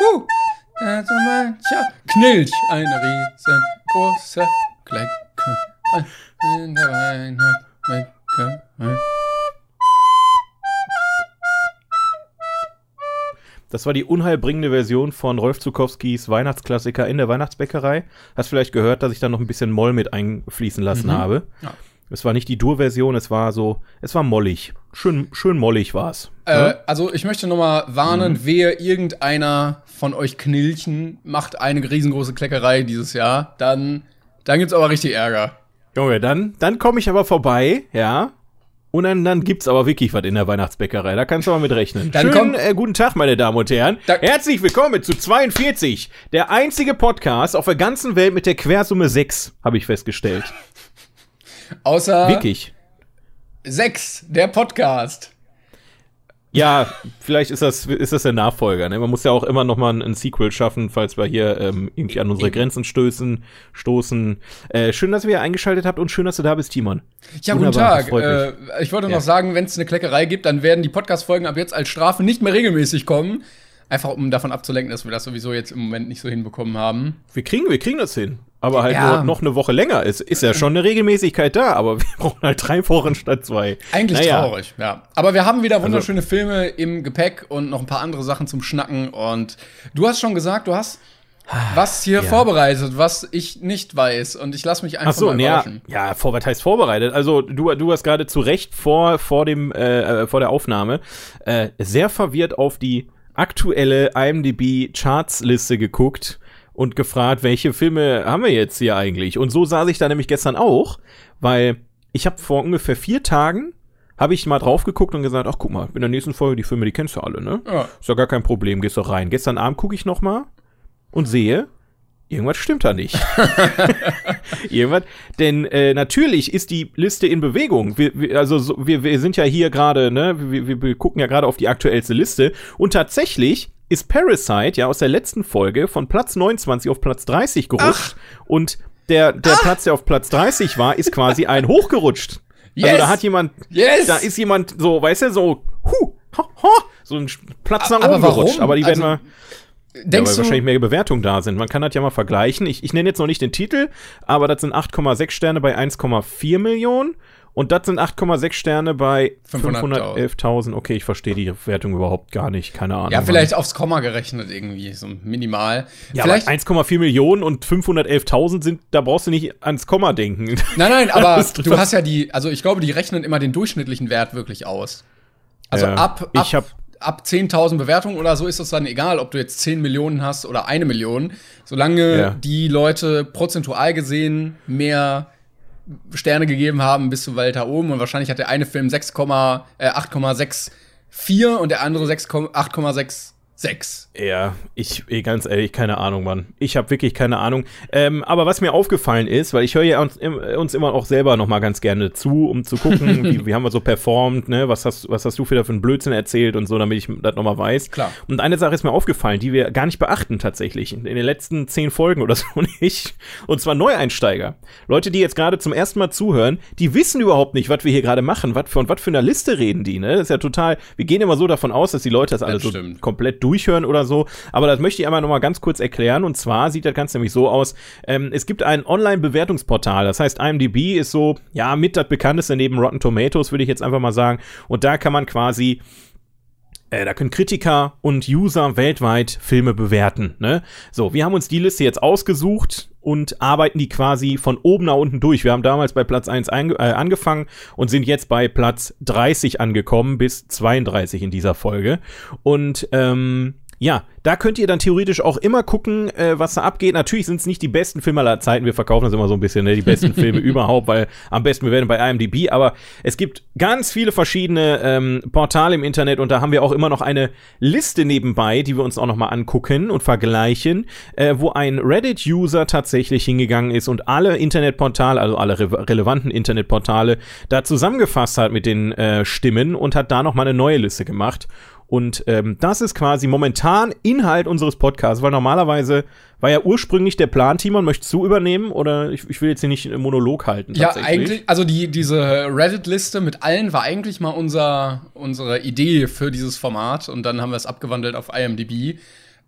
uh, also mancher Knilch, ein riesengroßer Glecke in der Weihnachtsbäckerei. Das war die unheilbringende Version von Rolf Zukowskis Weihnachtsklassiker in der Weihnachtsbäckerei. Hast vielleicht gehört, dass ich da noch ein bisschen Moll mit einfließen lassen Mhm. habe. Ja. Es war nicht die Dur-Version, es war so, es war mollig. Schön, schön mollig war's. Äh, also ich möchte noch mal warnen, Mhm. wer irgendeiner von euch Knilchen macht eine riesengroße Kleckerei dieses Jahr, dann, dann gibt's aber richtig Ärger. Junge, dann, dann komme ich aber vorbei, ja. Und dann, dann gibt's aber wirklich was in der Weihnachtsbäckerei. Da kannst du aber mit rechnen. Dann Schönen kommt- äh, guten Tag, meine Damen und Herren. Da- Herzlich willkommen zu 42. Der einzige Podcast auf der ganzen Welt mit der Quersumme 6, habe ich festgestellt. Außer Wirklich. sechs, der Podcast. Ja, vielleicht ist das, ist das der Nachfolger. Ne? Man muss ja auch immer noch mal ein, ein Sequel schaffen, falls wir hier ähm, irgendwie an unsere Grenzen stößen, stoßen. Äh, schön, dass ihr hier eingeschaltet habt und schön, dass du da bist, Timon. Ja, guten Wunderbar, Tag. Äh, ich wollte Ja. noch sagen, wenn es eine Kleckerei gibt, dann werden die Podcast-Folgen ab jetzt als Strafe nicht mehr regelmäßig kommen. Einfach um davon abzulenken, dass wir das sowieso jetzt im Moment nicht so hinbekommen haben. Wir kriegen, wir kriegen das hin. Aber halt Ja. nur noch eine Woche länger. Es ist ja schon eine Regelmäßigkeit da, aber wir brauchen halt drei Wochen statt zwei. Eigentlich Naja. traurig, ja. Aber wir haben wieder wunderschöne Filme im Gepäck und noch ein paar andere Sachen zum Schnacken. Und du hast schon gesagt, du hast was hier vorbereitet, was ich nicht weiß. Und ich lasse mich einfach Ach so, mal ja, überraschen. ja, vor, was heißt vorbereitet? Also du, du hast gerade zu Recht vor, vor dem, äh, äh, vor der Aufnahme äh, sehr verwirrt auf die aktuelle IMDb-Charts-Liste geguckt und gefragt, welche Filme haben wir jetzt hier eigentlich? Und so saß ich da nämlich gestern auch, weil ich habe vor ungefähr vier Tagen habe ich mal drauf geguckt und gesagt, ach guck mal, in der nächsten Folge die Filme, die kennst du alle, ne? Ja. Ist ja gar kein Problem, gehst doch rein. Gestern Abend gucke ich noch mal und sehe, irgendwas stimmt da nicht. irgendwas, denn äh, natürlich ist die Liste in Bewegung. Wir, wir, also so, wir, wir sind ja hier gerade, ne, wir, wir, wir gucken ja gerade auf die aktuellste Liste und tatsächlich ist Parasite ja aus der letzten Folge von Platz 29 auf Platz 30 gerutscht und der, der Platz, der auf Platz 30 war, ist quasi ein hochgerutscht. Also Yes! da hat jemand, Yes! da ist jemand so, weißt du, so, hu, ha, ha, so ein Platz nach Aber oben gerutscht. Aber die werden Also, wir, ja, Denkst weil du, wahrscheinlich mehr Bewertungen da sind. Man kann das ja mal vergleichen. Ich, ich nenne jetzt noch nicht den Titel, aber das sind 8,6 Sterne bei 1,4 Millionen. Und das sind 8,6 Sterne bei 500.000. 511.000. Okay, ich verstehe die Wertung überhaupt gar nicht. Keine Ahnung. ja, vielleicht aufs Komma gerechnet irgendwie, so minimal. Ja, vielleicht, aber 1,4 Millionen und 511.000 sind, da brauchst du nicht ans Komma denken. nein, nein, aber du hast ja die, also ich glaube, die rechnen immer den durchschnittlichen Wert wirklich aus. Also Ja, ab, ab, ich hab- ab 10.000 Bewertungen oder so ist es dann egal, ob du jetzt 10 Millionen hast oder eine Million. Solange Ja. die Leute prozentual gesehen mehr Sterne gegeben haben, bist du weiter oben. Und wahrscheinlich hat der eine Film 6, äh, 8,64 und der andere 6, 8,66. Ja, ich, ganz ehrlich, keine Ahnung, Mann. Ich habe wirklich keine Ahnung. Ähm, aber was mir aufgefallen ist, weil ich höre ja uns, uns immer auch selber noch mal ganz gerne zu, um zu gucken, wie, wie haben wir so performt, ne? Was hast, was hast du wieder für einen Blödsinn erzählt und so, damit ich das noch mal weiß. Klar. Und eine Sache ist mir aufgefallen, die wir gar nicht beachten tatsächlich. In, den letzten zehn Folgen oder so nicht. Und zwar Neueinsteiger. Leute, die jetzt gerade zum ersten Mal zuhören, die wissen überhaupt nicht, was wir hier gerade machen, was von was für einer Liste reden die, ne? Das ist ja total, wir gehen immer so davon aus, dass die Leute das alles so stimmt. komplett durchhören oder so. Aber das möchte ich einmal noch mal ganz kurz erklären. Und zwar sieht das Ganze nämlich so aus: ähm, Es gibt ein Online-Bewertungsportal. Das heißt, IMDb ist so, ja, mit das bekannteste neben Rotten Tomatoes, würde ich jetzt einfach mal sagen. Und da kann man quasi äh, da können Kritiker und User weltweit Filme bewerten. Ne? So, wir haben uns die Liste jetzt ausgesucht und arbeiten die quasi von oben nach unten durch. Wir haben damals bei Platz 1 einge- äh, angefangen und sind jetzt bei Platz 30 angekommen bis 32 in dieser Folge. Und ähm, ja, da könnt ihr dann theoretisch auch immer gucken, äh, was da abgeht. Natürlich sind es nicht die besten Filme aller Zeiten. Wir verkaufen das immer so ein bisschen, ne? die besten Filme überhaupt, weil am besten wir werden bei IMDb. Aber es gibt ganz viele verschiedene ähm, Portale im Internet und da haben wir auch immer noch eine Liste nebenbei, die wir uns auch noch mal angucken und vergleichen, äh, wo ein Reddit-User tatsächlich hingegangen ist und alle Internetportale, also alle re relevanten Internetportale, da zusammengefasst hat mit den äh, Stimmen und hat da noch mal eine neue Liste gemacht. Und ähm, das ist quasi momentan Inhalt unseres Podcasts, weil normalerweise war ja ursprünglich der Plan, Timon, möchtest du übernehmen oder ich, ich will jetzt hier nicht einen Monolog halten? Ja, eigentlich, also die, diese Reddit-Liste mit allen war eigentlich mal unser, unsere Idee für dieses Format und dann haben wir es abgewandelt auf IMDb.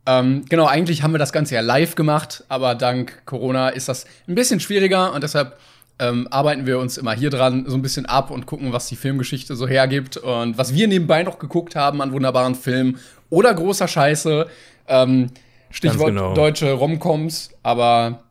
Ähm, genau, eigentlich haben wir das Ganze ja live gemacht, aber dank Corona ist das ein bisschen schwieriger und deshalb ähm, arbeiten wir uns immer hier dran so ein bisschen ab und gucken, was die Filmgeschichte so hergibt und was wir nebenbei noch geguckt haben an wunderbaren Filmen oder großer Scheiße. Ähm, Stichwort genau. deutsche Romcoms, aber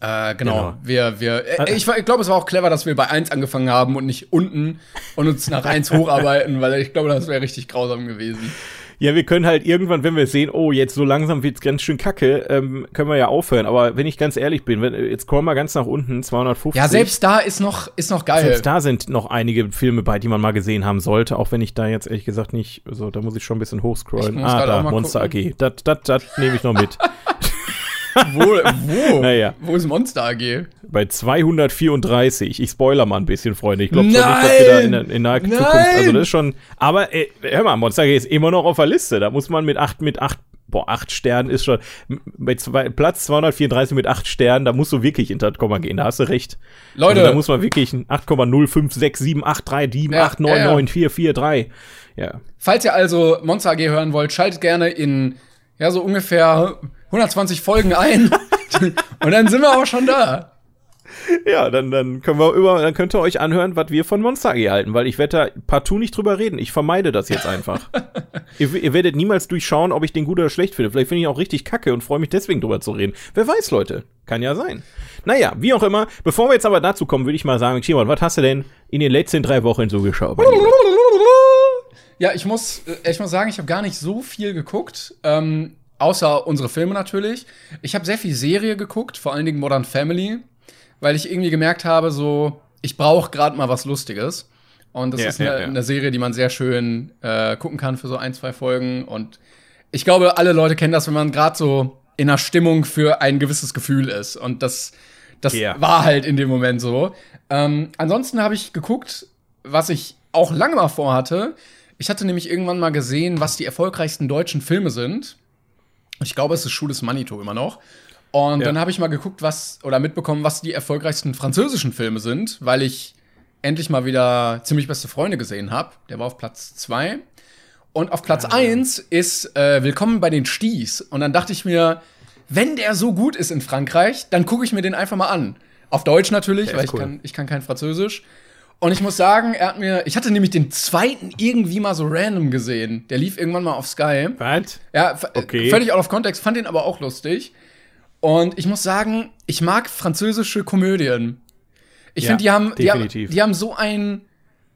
äh, genau, genau, wir, wir, äh, ich, ich glaube, es war auch clever, dass wir bei 1 angefangen haben und nicht unten und uns nach 1 hocharbeiten, weil ich glaube, das wäre richtig grausam gewesen. Ja, wir können halt irgendwann, wenn wir sehen, oh, jetzt so langsam wird's ganz schön kacke, ähm, können wir ja aufhören. Aber wenn ich ganz ehrlich bin, wenn, jetzt kommen wir ganz nach unten, 250. Ja, selbst da ist noch, ist noch geil. Selbst da sind noch einige Filme bei, die man mal gesehen haben sollte, auch wenn ich da jetzt ehrlich gesagt nicht, so, da muss ich schon ein bisschen hochscrollen. Ah, da, Monster gucken. AG. Das, das, das nehme ich noch mit. wo, wo? Naja. Wo ist Monster AG? Bei 234. Ich spoiler mal ein bisschen, Freunde. Ich glaube schon nicht, dass wir da in, in naher Nein. Zukunft. Also, das ist schon. Aber, ey, hör mal, Monster AG ist immer noch auf der Liste. Da muss man mit 8, mit 8 boah, 8 Sternen ist schon, bei zwei, Platz 234 mit 8 Sternen, da musst du wirklich in das Komma gehen, da hast du recht. Leute. Also, da muss man wirklich 8,05678377899443. Ja, 8, 9, ja, 9, 4, 4, 3. Ja. Falls ihr also Monster AG hören wollt, schaltet gerne in, ja, so ungefähr 120 Folgen ein und dann sind wir auch schon da. Ja, dann, dann können wir über, dann könnt ihr euch anhören, was wir von Monster AG halten, weil ich werde da partout nicht drüber reden. Ich vermeide das jetzt einfach. ihr, ihr, werdet niemals durchschauen, ob ich den gut oder schlecht finde. Vielleicht finde ich ihn auch richtig kacke und freue mich deswegen drüber zu reden. Wer weiß, Leute. Kann ja sein. Naja, wie auch immer. Bevor wir jetzt aber dazu kommen, würde ich mal sagen, Timon, was hast du denn in den letzten drei Wochen so geschaut? Ja, ich muss, äh, ich muss sagen, ich habe gar nicht so viel geguckt. Ähm, Außer unsere Filme natürlich. Ich habe sehr viel Serie geguckt, vor allen Dingen Modern Family, weil ich irgendwie gemerkt habe, so, ich brauche gerade mal was Lustiges. Und das ja, ist eine, ja, ja. eine, Serie, die man sehr schön äh, gucken kann für so ein, zwei Folgen. Und ich glaube, alle Leute kennen das, wenn man gerade so in einer Stimmung für ein gewisses Gefühl ist. Und das, das war halt in dem Moment so. Ähm, ansonsten habe ich geguckt, was ich auch lange mal vorhatte. Ich hatte nämlich irgendwann mal gesehen, was die erfolgreichsten deutschen Filme sind. Ich glaube, es ist Schuh des Manito immer noch. Und ja. dann habe ich mal geguckt, was oder mitbekommen, was die erfolgreichsten französischen Filme sind, weil ich endlich mal wieder ziemlich beste Freunde gesehen habe. Der war auf Platz 2. Und auf Platz 1 ja, ja. ist äh, Willkommen bei den Sties. Und dann dachte ich mir, wenn der so gut ist in Frankreich, dann gucke ich mir den einfach mal an. Auf Deutsch natürlich, weil ich, cool. kann, ich kann kein Französisch. Und ich muss sagen, er hat mir, ich hatte nämlich den zweiten irgendwie mal so random gesehen. Der lief irgendwann mal auf Sky. Was? Ja, okay. völlig out of context, fand den aber auch lustig. Und ich muss sagen, ich mag französische Komödien. Ich ja, finde, die haben, die haben, die haben so einen,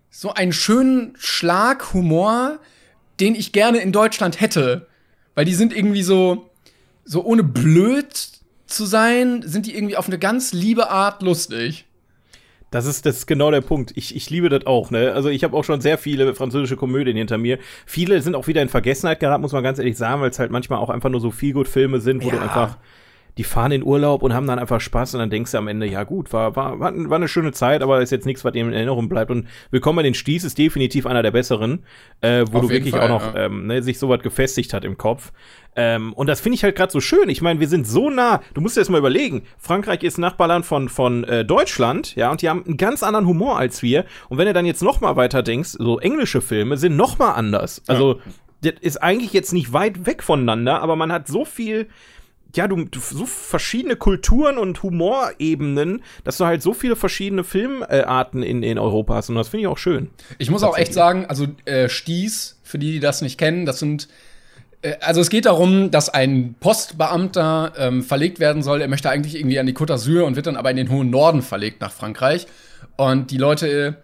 so einen schönen Schlag Humor, den ich gerne in Deutschland hätte. Weil die sind irgendwie so, so ohne blöd zu sein, sind die irgendwie auf eine ganz liebe Art lustig. Das ist, das ist genau der Punkt. Ich, ich liebe das auch, ne? Also ich habe auch schon sehr viele französische Komödien hinter mir. Viele sind auch wieder in Vergessenheit geraten, muss man ganz ehrlich sagen, weil es halt manchmal auch einfach nur so viel gut Filme sind, wo ja. du einfach die fahren in Urlaub und haben dann einfach Spaß und dann denkst du am Ende, ja gut, war, war, war, eine schöne Zeit, aber ist jetzt nichts, was dir in Erinnerung bleibt. Und Willkommen bei den Sties ist definitiv einer der besseren, äh, wo Auf du wirklich Fall, auch noch ja. ähm, ne, sich sowas gefestigt hat im Kopf. Ähm, und das finde ich halt gerade so schön. Ich meine, wir sind so nah. Du musst dir das mal überlegen. Frankreich ist Nachbarland von, von äh, Deutschland, ja, und die haben einen ganz anderen Humor als wir. Und wenn du dann jetzt noch mal weiter denkst, so englische Filme sind noch mal anders. Also, ja. das ist eigentlich jetzt nicht weit weg voneinander, aber man hat so viel ja, du, du, so verschiedene Kulturen und Humorebenen, dass du halt so viele verschiedene Filmarten in, in Europa hast. Und das finde ich auch schön. Ich muss auch echt sagen, also äh, Sties, für die, die das nicht kennen, das sind äh, also es geht darum, dass ein Postbeamter ähm, verlegt werden soll. Er möchte eigentlich irgendwie an die Côte d'Azur und wird dann aber in den hohen Norden verlegt nach Frankreich. Und die Leute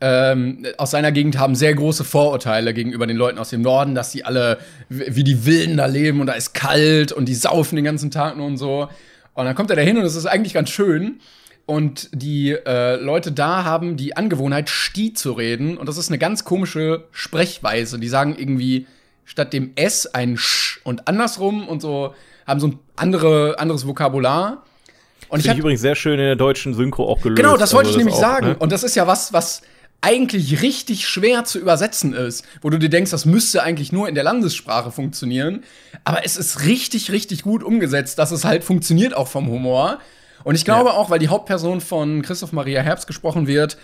ähm, aus seiner Gegend haben sehr große Vorurteile gegenüber den Leuten aus dem Norden, dass sie alle wie die Wilden da leben und da ist kalt und die saufen den ganzen Tag nur und so. Und dann kommt er da hin und es ist eigentlich ganz schön. Und die äh, Leute da haben die Angewohnheit, Sti zu reden. Und das ist eine ganz komische Sprechweise. Die sagen irgendwie statt dem S ein Sch und andersrum und so haben so ein andere, anderes Vokabular. Und ich, ich übrigens sehr schön in der deutschen Synchro auch gelöst. Genau, das wollte also ich nämlich auch, sagen. Ne? Und das ist ja was, was eigentlich richtig schwer zu übersetzen ist, wo du dir denkst, das müsste eigentlich nur in der Landessprache funktionieren. Aber es ist richtig, richtig gut umgesetzt, dass es halt funktioniert auch vom Humor. Und ich glaube ja. auch, weil die Hauptperson von Christoph Maria Herbst gesprochen wird,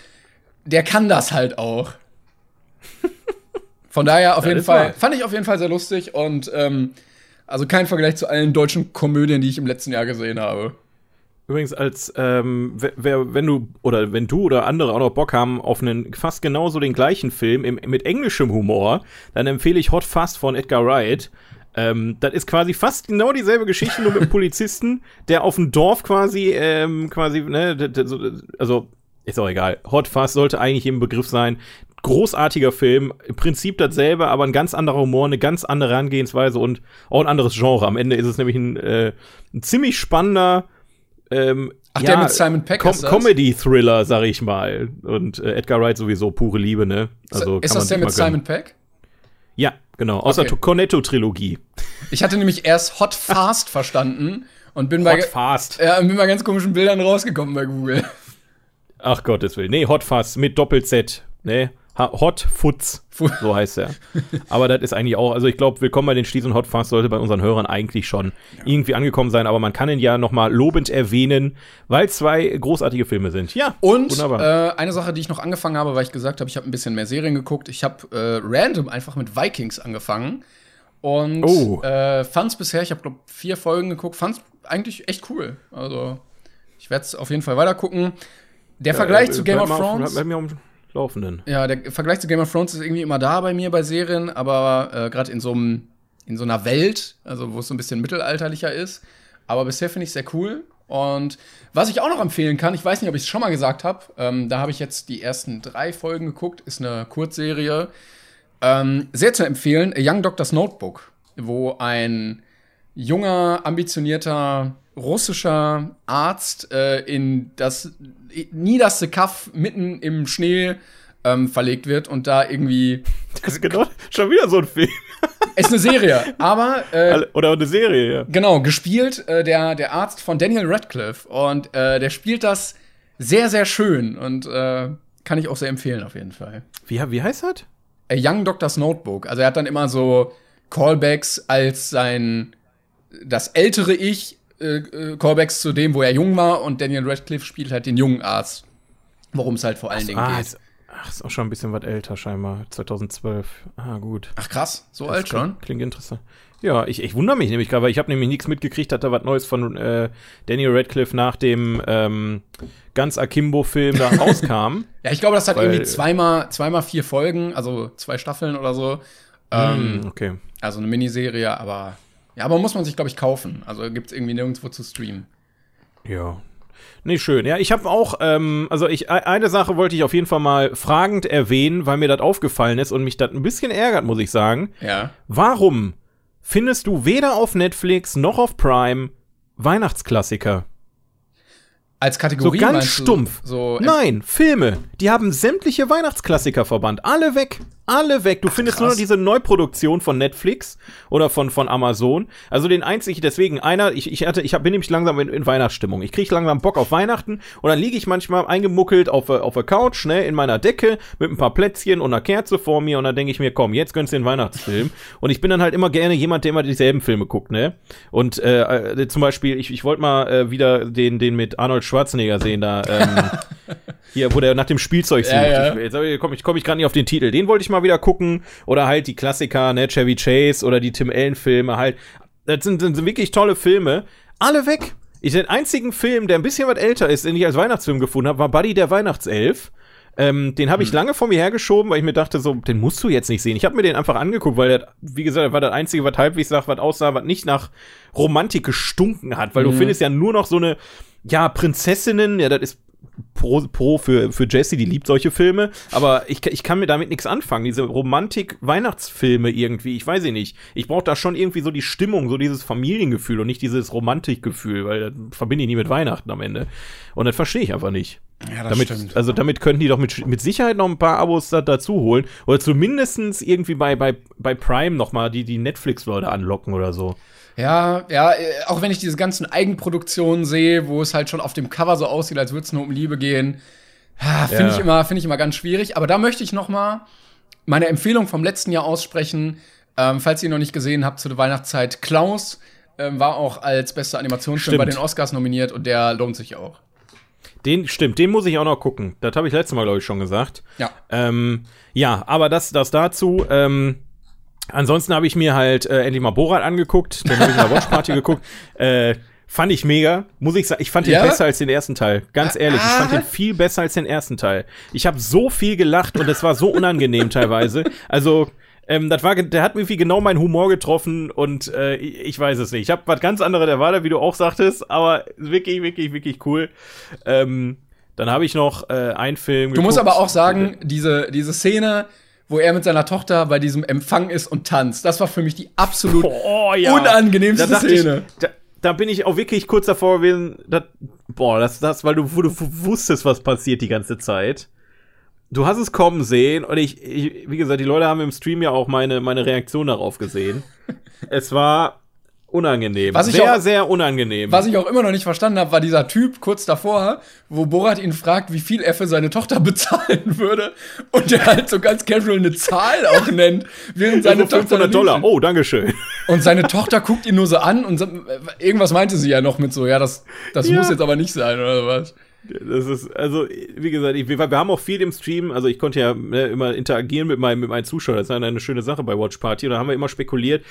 der kann das halt auch. Von daher auf jeden Fall, wahr. fand ich auf jeden Fall sehr lustig und ähm, also kein Vergleich zu allen deutschen Komödien, die ich im letzten Jahr gesehen habe. Übrigens, als ähm, wer, wenn du oder wenn du oder andere auch noch Bock haben auf einen fast genauso den gleichen Film im, mit englischem Humor, dann empfehle ich Hot Fast von Edgar Wright. Ähm, das ist quasi fast genau dieselbe Geschichte, nur mit einem Polizisten, der auf dem Dorf quasi, ähm, quasi, ne, also ist auch egal. Hot Fast sollte eigentlich im Begriff sein. Großartiger Film, im Prinzip dasselbe, aber ein ganz anderer Humor, eine ganz andere Herangehensweise und auch ein anderes Genre. Am Ende ist es nämlich ein, äh, ein ziemlich spannender ähm, Ach, ja, der mit Simon Peck Com Comedy-Thriller, sag ich mal. Und äh, Edgar Wright sowieso pure Liebe, ne? Also, ist das der mit Simon Peck? Ja, genau. Aus okay. der Cornetto-Trilogie. Ich hatte nämlich erst Hot Fast verstanden und bin Hot bei, Fast. Ja, bin bei ganz komischen Bildern rausgekommen bei Google. Ach Gottes Willen. Nee, Hot Fast mit Doppel-Z. Ne? Hot Foods, so heißt er. aber das ist eigentlich auch, also ich glaube, Willkommen bei den Sties und Hot Fast sollte bei unseren Hörern eigentlich schon ja. irgendwie angekommen sein, aber man kann ihn ja nochmal lobend erwähnen, weil zwei großartige Filme sind. Ja, und äh, eine Sache, die ich noch angefangen habe, weil ich gesagt habe, ich habe ein bisschen mehr Serien geguckt. Ich habe äh, random einfach mit Vikings angefangen und oh. äh, fand es bisher, ich habe glaube vier Folgen geguckt, fand es eigentlich echt cool. Also ich werde es auf jeden Fall weiter gucken. Der Vergleich zu Game of Thrones. Auf, Laufenden. Ja, der Vergleich zu Game of Thrones ist irgendwie immer da bei mir bei Serien, aber äh, gerade in so in so einer Welt, also wo es so ein bisschen mittelalterlicher ist. Aber bisher finde ich es sehr cool. Und was ich auch noch empfehlen kann, ich weiß nicht, ob ich es schon mal gesagt habe, ähm, da habe ich jetzt die ersten drei Folgen geguckt, ist eine Kurzserie. Ähm, sehr zu empfehlen, A Young Doctor's Notebook, wo ein junger, ambitionierter russischer Arzt äh, in das niederste Kaff mitten im Schnee ähm, verlegt wird und da irgendwie. Das ist genau schon wieder so ein Film. Ist eine Serie, aber. Äh, Oder eine Serie, ja. Genau, gespielt äh, der, der Arzt von Daniel Radcliffe und äh, der spielt das sehr, sehr schön und äh, kann ich auch sehr empfehlen auf jeden Fall. Wie, wie heißt das? A Young Doctor's Notebook. Also er hat dann immer so Callbacks als sein das ältere Ich äh, äh, Callbacks zu dem, wo er jung war und Daniel Radcliffe spielt halt den jungen Arzt. Worum es halt vor allen Dingen ah, geht. Ist, ach, ist auch schon ein bisschen was älter scheinbar. 2012. Ah, gut. Ach krass, so das alt schon? Klingt interessant. Ja, ich, ich wundere mich nämlich gerade, weil ich habe nämlich nichts mitgekriegt, dass da was Neues von äh, Daniel Radcliffe nach dem ähm, ganz Akimbo-Film da rauskam. ja, ich glaube, das hat weil, irgendwie zweimal, zweimal vier Folgen, also zwei Staffeln oder so. Ähm, hm, okay. Also eine Miniserie, aber ja, aber muss man sich, glaube ich, kaufen. Also gibt es irgendwie nirgendwo zu streamen. Ja. Nee, schön. Ja, ich habe auch, ähm, also ich, e-, eine Sache wollte ich auf jeden Fall mal fragend erwähnen, weil mir das aufgefallen ist und mich das ein bisschen ärgert, muss ich sagen. Ja. Warum findest du weder auf Netflix noch auf Prime Weihnachtsklassiker? Als Kategorie so ganz stumpf. So Nein, Filme. Die haben sämtliche Weihnachtsklassiker verbannt. Alle weg. Alle weg. Du Ach, findest krass. nur noch diese Neuproduktion von Netflix oder von, von Amazon. Also den einzig, deswegen einer, ich, ich hatte, ich hab, bin nämlich langsam in, in Weihnachtsstimmung. Ich krieg langsam Bock auf Weihnachten und dann liege ich manchmal eingemuckelt auf, auf der Couch, ne, in meiner Decke mit ein paar Plätzchen und einer Kerze vor mir und dann denke ich mir, komm, jetzt gönnst du den Weihnachtsfilm. Und ich bin dann halt immer gerne jemand, der immer dieselben Filme guckt, ne? Und äh, äh zum Beispiel, ich, ich wollte mal äh, wieder den, den mit Arnold Schwarzenegger sehen, da, ähm, hier, wo der nach dem Spielzeug sucht. Ja, ja. Ich, jetzt komme ich, komm ich gerade nicht auf den Titel. Den wollte ich mal wieder gucken. Oder halt die Klassiker, ne, Chevy Chase oder die Tim Allen-Filme halt. Das sind, sind wirklich tolle Filme. Alle weg. Ich, den einzigen Film, der ein bisschen was älter ist, den ich als Weihnachtsfilm gefunden habe, war Buddy der Weihnachtself. Ähm, den habe ich hm. lange vor mir hergeschoben, weil ich mir dachte, so, den musst du jetzt nicht sehen. Ich habe mir den einfach angeguckt, weil der, wie gesagt, war das einzige, was halbwegs sagt, was aussah, was nicht nach Romantik gestunken hat, weil mhm. du findest ja nur noch so eine, ja, Prinzessinnen, ja, das ist pro, pro für, für Jessie, die liebt solche Filme, aber ich, ich kann mir damit nichts anfangen. Diese Romantik-Weihnachtsfilme irgendwie, ich weiß nicht. Ich brauche da schon irgendwie so die Stimmung, so dieses Familiengefühl und nicht dieses Romantikgefühl, weil das verbinde ich nie mit Weihnachten am Ende. Und das verstehe ich einfach nicht. Ja, das damit, stimmt. Also damit könnten die doch mit, mit Sicherheit noch ein paar Abos da, dazu holen. Oder zumindestens irgendwie bei, bei, bei Prime noch mal die, die Netflix-Leute anlocken oder so. Ja, ja, äh, auch wenn ich diese ganzen Eigenproduktionen sehe, wo es halt schon auf dem Cover so aussieht, als würde es nur um Liebe gehen, Finde Ja. ich, immer- finde ich immer ganz schwierig. Aber da möchte ich noch mal meine Empfehlung vom letzten Jahr aussprechen. Ähm, falls ihr ihn noch nicht gesehen habt, zu der Weihnachtszeit. Klaus ähm, war auch als bester Animationsfilm bei den Oscars nominiert und der lohnt sich auch. Den, stimmt, den muss ich auch noch gucken. Das habe ich letztes Mal, glaube ich, schon gesagt. Ja. Ähm, ja, aber das, das dazu. Ähm, ansonsten habe ich mir halt äh, endlich mal Borat angeguckt. Den habe ich in der Watchparty geguckt. Äh, fand ich mega. Muss ich sagen, ich fand den Ja? besser als den ersten Teil. Ganz ehrlich, ich fand Ah. den viel besser als den ersten Teil. Ich habe so viel gelacht und es war so unangenehm teilweise. Also, ähm, das war, der hat irgendwie genau meinen Humor getroffen und äh, ich, weiß es nicht. Ich habe was ganz anderes erwartet, wie du auch sagtest, aber wirklich, wirklich, wirklich cool. Ähm, dann habe ich noch äh, einen Film. Du musst aber auch sagen, diese, diese Szene, wo er mit seiner Tochter bei diesem Empfang ist und tanzt, das war für mich die absolut Oh, ja. unangenehmste da Szene. Ich, da, da bin ich auch wirklich kurz davor gewesen, dat, boah, das, das, weil du, wo du wusstest, was passiert die ganze Zeit. Du hast es kommen sehen und ich, ich, wie gesagt, die Leute haben im Stream ja auch meine, meine Reaktion darauf gesehen. es war unangenehm. Was ich sehr, auch- sehr unangenehm. Was ich auch immer noch nicht verstanden habe, war dieser Typ kurz davor, wo Borat ihn fragt, wie viel er für seine Tochter bezahlen würde. Und der halt so ganz casual eine Zahl auch nennt, während seine also Tochter. 500 Dollar. Oh, Dankeschön. Und seine Tochter guckt ihn nur so an und irgendwas meinte sie ja noch mit so, ja, das, das Ja. muss jetzt aber nicht sein, oder was? Das ist, also, wie gesagt, ich, wir, wir haben auch viel im Stream, also ich konnte ja ne, immer interagieren mit meinen, mit meinen Zuschauern, das ist eine, eine schöne Sache bei Watch Party, da haben wir immer spekuliert,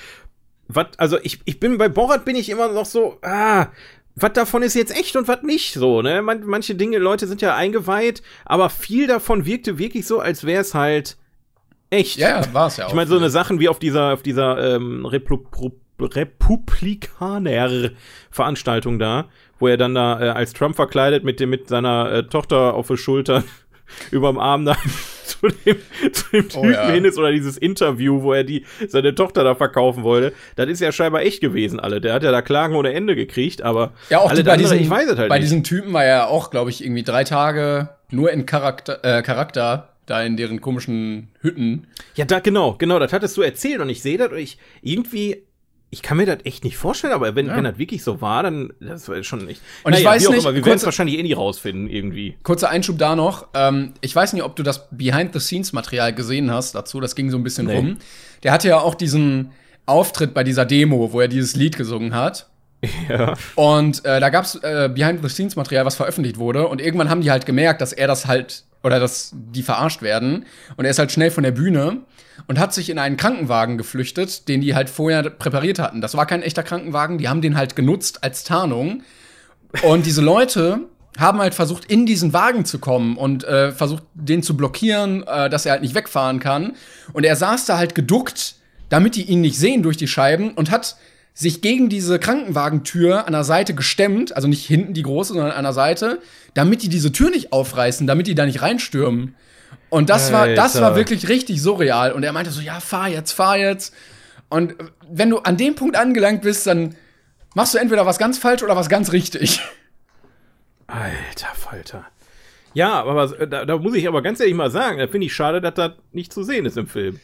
was, also ich, ich bin, bei Borat bin ich immer noch so, ah, was davon ist jetzt echt und was nicht so, ne? Man, manche Dinge, Leute sind ja eingeweiht, aber viel davon wirkte wirklich so, als wäre es halt echt. Ja, war es ja auch. Ich meine, so eine Sachen wie auf dieser, auf dieser ähm, Replu Republikaner-Veranstaltung da, wo er dann da äh, als Trump verkleidet mit dem mit seiner äh, Tochter auf der Schulter überm Arm da zu dem, zu dem Oh, Typen ja. hin ist oder dieses Interview, wo er die seine Tochter da verkaufen wollte. Das ist ja scheinbar echt gewesen, alle. Der hat ja da Klagen ohne Ende gekriegt, aber ja, auch alle die, bei, andere, diesen, ich weiß es halt bei nicht. diesen Typen war er auch, glaube ich, irgendwie drei Tage nur in Charakter, äh, Charakter da in deren komischen Hütten. Ja, da, genau, genau, das hattest du erzählt und ich sehe das und ich irgendwie, ich kann mir das echt nicht vorstellen, aber wenn, Ja. wenn das wirklich so war, dann, das war schon nicht. Und ich weiß nicht, immer, wir werden es wahrscheinlich eh nie rausfinden, irgendwie. Kurzer Einschub da noch. Ähm, ich weiß nicht, ob du das Behind-the-Scenes-Material gesehen hast dazu. Das ging so ein bisschen Nee. rum. Der hatte ja auch diesen Auftritt bei dieser Demo, wo er dieses Lied gesungen hat. Ja. Und äh, da gab's äh, Behind-the-Scenes-Material, was veröffentlicht wurde. Und irgendwann haben die halt gemerkt, dass er das halt, oder dass die verarscht werden. Und er ist halt schnell von der Bühne und hat sich in einen Krankenwagen geflüchtet, den die halt vorher präpariert hatten. Das war kein echter Krankenwagen, die haben den halt genutzt als Tarnung. Und diese Leute haben halt versucht, in diesen Wagen zu kommen und äh, versucht, den zu blockieren, äh, dass er halt nicht wegfahren kann. Und er saß da halt geduckt, damit die ihn nicht sehen durch die Scheiben und hat sich gegen diese Krankenwagentür an der Seite gestemmt, also nicht hinten die große, sondern an der Seite, damit die diese Tür nicht aufreißen, damit die da nicht reinstürmen. Und das war, das war wirklich richtig surreal. Und er meinte so, ja, fahr jetzt, fahr jetzt. Und äh, wenn du an dem Punkt angelangt bist, dann machst du entweder was ganz falsch oder was ganz richtig. Alter Falter. Ja, aber äh, da, da muss ich aber ganz ehrlich mal sagen, da finde ich schade, dass das nicht zu sehen ist im Film.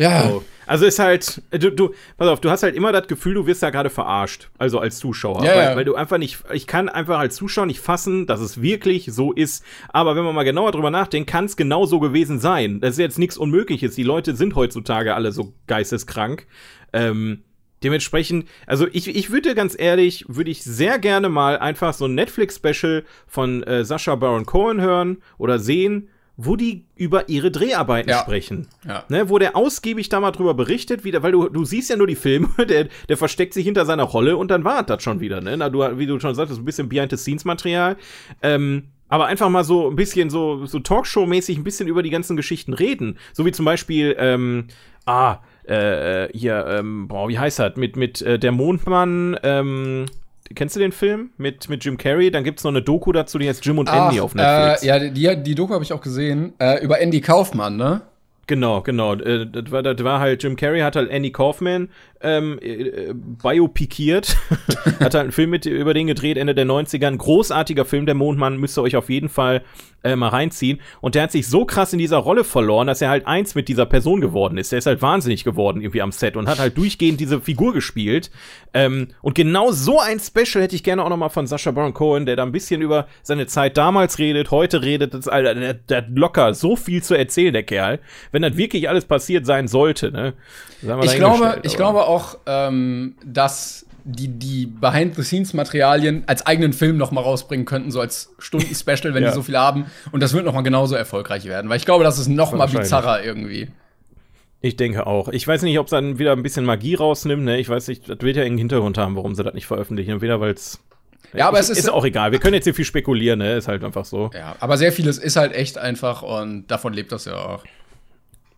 Ja. So. Also ist halt, du, du, pass auf, du hast halt immer das Gefühl, du wirst da gerade verarscht. Also als Zuschauer. Ja, weil, ja. weil du einfach nicht, ich kann einfach als Zuschauer nicht fassen, dass es wirklich so ist. Aber wenn man mal genauer drüber nachdenkt, kann es genau so gewesen sein. Das ist jetzt nichts Unmögliches. Die Leute sind heutzutage alle so geisteskrank. Ähm, dementsprechend, also ich, ich würde ganz ehrlich, würde ich sehr gerne mal einfach so ein Netflix-Special von äh, Sascha Baron Cohen hören oder sehen, wo die über ihre Dreharbeiten Ja. sprechen. Ja. Ne, wo der ausgiebig da mal drüber berichtet, wieder, weil du, du siehst ja nur die Filme, der, der versteckt sich hinter seiner Rolle und dann war das schon wieder, ne? Na, du, wie du schon sagtest, ein bisschen Behind-the-Scenes-Material. Ähm, aber einfach mal so ein bisschen so, so Talkshow-mäßig ein bisschen über die ganzen Geschichten reden. So wie zum Beispiel, ähm, ah, äh, äh, hier, ähm, boah, wie heißt das? Mit, mit äh, der Mondmann, ähm, kennst du den Film? Mit, mit Jim Carrey? Dann gibt's noch eine Doku dazu, die heißt Jim und Andy Ach, auf Netflix. Äh, ja, die, die Doku habe ich auch gesehen. Äh, über Andy Kaufmann, ne? Genau, genau. Äh, Das war, das war halt, Jim Carrey hat halt Andy Kaufman ähm, äh, biopikiert. hat halt einen Film mit, über den gedreht, Ende der 90er. Ein großartiger Film, der Mondmann, müsst ihr euch auf jeden Fall äh, mal reinziehen. Und der hat sich so krass in dieser Rolle verloren, dass er halt eins mit dieser Person geworden ist. Der ist halt wahnsinnig geworden irgendwie am Set und hat halt durchgehend diese Figur gespielt. Ähm, und genau so ein Special hätte ich gerne auch noch mal von Sascha Baron Cohen, der da ein bisschen über seine Zeit damals redet, heute redet. Das, Alter, der, der hat locker so viel zu erzählen, der Kerl. Wenn das wirklich alles passiert sein sollte, ne? Ich glaube, ich glaube auch, ähm, dass die, die Behind-the-Scenes-Materialien als eigenen Film noch mal rausbringen könnten, so als Stunden-Special, wenn ja. die so viel haben. Und das wird noch mal genauso erfolgreich werden. Weil ich glaube, das ist noch mal bizarrer irgendwie. Ich denke auch. Ich weiß nicht, ob es dann wieder ein bisschen Magie rausnimmt. Ne? Ich weiß nicht, das wird ja irgendeinen Hintergrund haben, warum sie das nicht veröffentlichen. Entweder weil es ja, aber es ist, ist auch egal. Wir können jetzt hier viel spekulieren, ne? Ist halt einfach so. Ja, aber sehr vieles ist halt echt einfach und davon lebt das ja auch.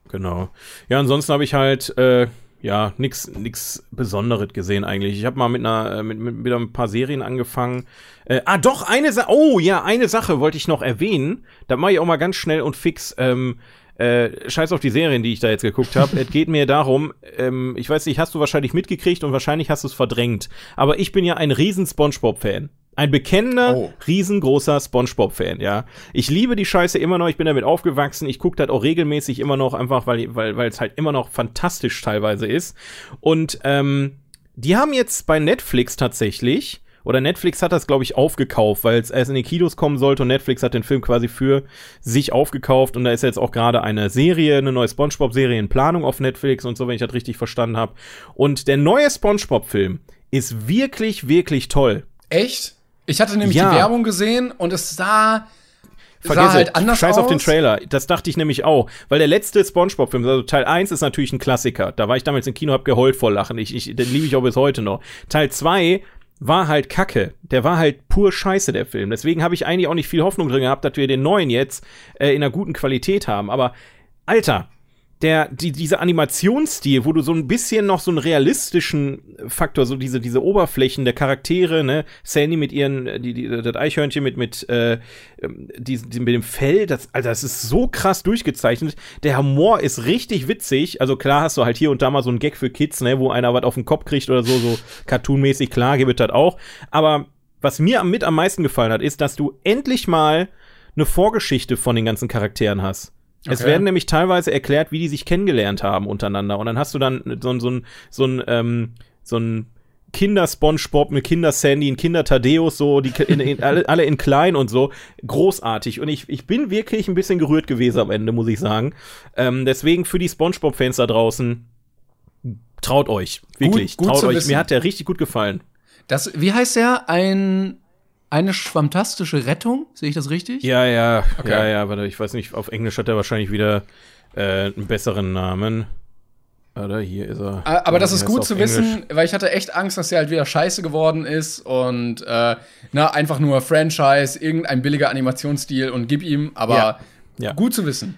Genau. Ja, ansonsten habe ich halt äh, ja nix nix Besonderes gesehen eigentlich. Ich habe mal mit einer äh, mit, mit wieder ein paar Serien angefangen. Äh, ah, doch eine Sache. Oh ja, eine Sache wollte ich noch erwähnen. Da mache ich auch mal ganz schnell und fix. Ähm, äh, scheiß auf die Serien, die ich da jetzt geguckt habe. es geht mir darum, ähm, ich weiß nicht, hast du wahrscheinlich mitgekriegt und wahrscheinlich hast du es verdrängt. Aber ich bin ja ein riesen SpongeBob-Fan. Ein bekennender, oh. riesengroßer SpongeBob-Fan, ja. Ich liebe die Scheiße immer noch, ich bin damit aufgewachsen, ich gucke das auch regelmäßig immer noch, einfach weil weil weil es halt immer noch fantastisch teilweise ist. Und ähm, die haben jetzt bei Netflix tatsächlich, oder Netflix hat das, glaube ich, aufgekauft, weil es erst in die Kinos kommen sollte und Netflix hat den Film quasi für sich aufgekauft und da ist jetzt auch gerade eine Serie, eine neue SpongeBob-Serie in Planung auf Netflix und so, wenn ich das richtig verstanden habe. Und der neue SpongeBob-Film ist wirklich, wirklich toll. Echt? Ich hatte nämlich ja. die Werbung gesehen und es sah. Vergiss halt anders Scheiß aus. auf den Trailer. Das dachte ich nämlich auch. Weil der letzte Spongebob-Film, also Teil 1 ist natürlich ein Klassiker. Da war ich damals im Kino, hab geheult vor Lachen. Ich, ich, den liebe ich auch bis heute noch. Teil 2 war halt kacke. Der war halt pur scheiße, der Film. Deswegen habe ich eigentlich auch nicht viel Hoffnung drin gehabt, dass wir den neuen jetzt äh, in einer guten Qualität haben. Aber, Alter, der, die, dieser Animationsstil, wo du so ein bisschen noch so einen realistischen Faktor, so diese, diese Oberflächen der Charaktere, ne, Sandy mit ihren, die, die, das Eichhörnchen mit, mit, äh, ähm, die, die, mit dem Fell, das, Alter, das ist so krass durchgezeichnet. Der Humor ist richtig witzig. Also klar hast du halt hier und da mal so einen Gag für Kids, ne, wo einer was auf den Kopf kriegt oder so, so cartoonmäßig, klar, gibt das auch. Aber was mir mit am meisten gefallen hat, ist, dass du endlich mal eine Vorgeschichte von den ganzen Charakteren hast. Okay. Es werden nämlich teilweise erklärt, wie die sich kennengelernt haben untereinander. Und dann hast du dann so, so, ein, so ein, ähm, so ein Kinder-Spongebob, eine Kinder-Sandy, ein Kinder-Tadeus, so, die in, in, alle, alle in klein und so. Großartig. Und ich, ich bin wirklich ein bisschen gerührt gewesen am Ende, muss ich sagen. Ähm, deswegen für die Spongebob-Fans da draußen, traut euch. Wirklich, gut, gut traut euch. Wissen. Mir hat der richtig gut gefallen. Das, wie heißt der? Ein eine schwammtastische Rettung, sehe ich das richtig? Ja, ja, okay. ja, ja, warte, ich weiß nicht, auf Englisch hat er wahrscheinlich wieder äh, einen besseren Namen. Oder hier ist er. Aber, aber das ist gut zu Englisch. wissen, weil ich hatte echt Angst, dass er halt wieder scheiße geworden ist und äh, na, einfach nur Franchise, irgendein billiger Animationsstil und gib ihm, aber ja. Ja. gut zu wissen.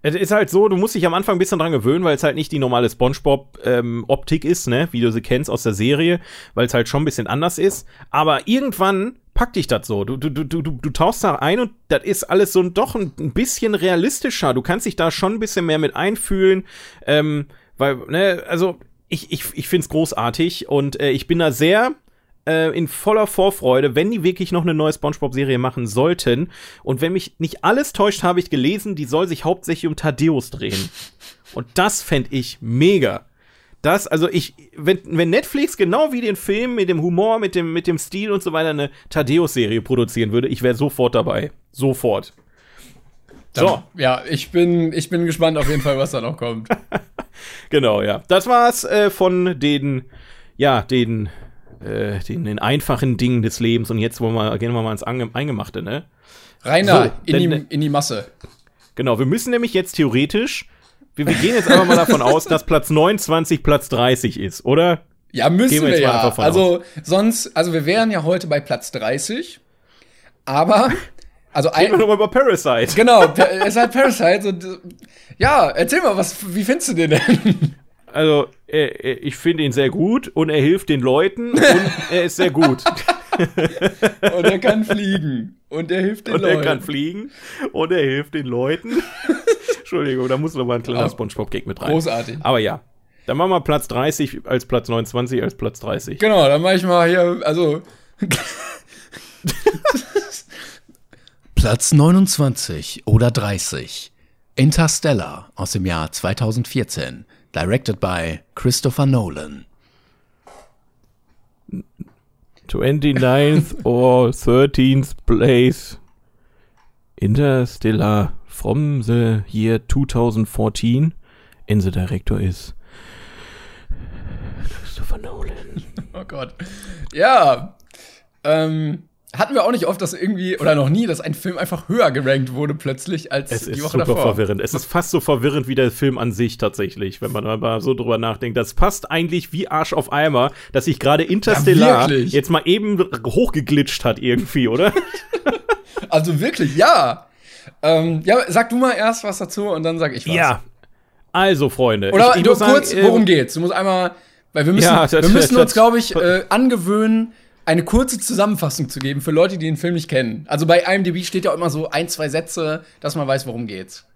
Es ist halt so, du musst dich am Anfang ein bisschen dran gewöhnen, weil es halt nicht die normale SpongeBob-Optik ähm, ist, ne, wie du sie kennst aus der Serie, weil es halt schon ein bisschen anders ist. Aber irgendwann packt dich das so. Du, du, du, du, du tauchst da ein und das ist alles so doch ein, ein, bisschen realistischer. Du kannst dich da schon ein bisschen mehr mit einfühlen. Ähm, weil, ne, also ich, ich, ich finde es großartig und äh, ich bin da sehr äh, in voller Vorfreude, wenn die wirklich noch eine neue SpongeBob-Serie machen sollten. Und wenn mich nicht alles täuscht, habe ich gelesen, die soll sich hauptsächlich um Thaddeus drehen. Und das fände ich mega. Das, also ich, wenn, wenn Netflix genau wie den Film mit dem Humor, mit dem, mit dem Stil und so weiter eine Thaddeus-Serie produzieren würde, ich wäre sofort dabei. Sofort. Dann, so. Ja, ich bin, ich bin gespannt auf jeden Fall, was da noch kommt. genau, ja. Das war's äh, von den, ja, den äh, den, den, einfachen Dingen des Lebens und jetzt wollen wir, gehen wir mal ins Ange Eingemachte, ne? Rainer, so, in, denn, die, in die Masse. Genau, wir müssen nämlich jetzt theoretisch, wir, wir gehen jetzt einfach mal davon aus, dass Platz 29 Platz 30 ist, oder? Ja, müssen wir, wir ja. Also, aus. sonst, also wir wären ja heute bei Platz 30, aber also ein, Reden wir nochmal über Parasite. Genau, es ist halt Parasite. Und, ja, erzähl mal, was, wie findest du den denn? Also, ich finde ihn sehr gut und er hilft den Leuten und er ist sehr gut. und er kann fliegen. Und er hilft den und Leuten. Und er kann fliegen und er hilft den Leuten. Entschuldigung, da muss noch mal ein kleiner Spongebob-Gag mit rein. Großartig. Aber ja. Dann machen wir Platz 30 als Platz 29 als Platz 30. Genau, dann mache ich mal hier, also. Platz 29 oder 30. Interstellar aus dem Jahr 2014. Directed by Christopher Nolan. 29th or 13th place. Interstellar from the year 2014. And the director is Christopher Nolan. Oh Gott. Ja. Ähm, hatten wir auch nicht oft, dass irgendwie, oder noch nie, dass ein Film einfach höher gerankt wurde plötzlich als Es die ist Woche super davor. verwirrend. Es ist fast so verwirrend wie der Film an sich tatsächlich, wenn man mal so drüber nachdenkt. Das passt eigentlich wie Arsch auf Eimer, dass sich gerade Interstellar wirklich? jetzt mal eben hochgeglitscht hat irgendwie, oder? Also wirklich, ja. Ähm, ja, sag du mal erst was dazu und dann sag ich was. ja. Also, Freunde. Oder ich, ich du, muss sagen, kurz, äh, worum geht's? Du musst einmal, weil wir müssen, Ja, das- wir müssen das- uns, glaube ich, äh, angewöhnen, eine kurze Zusammenfassung zu geben für Leute, die den Film nicht kennen. Also bei IMDb steht ja immer so ein, zwei Sätze, dass man weiß, worum geht's.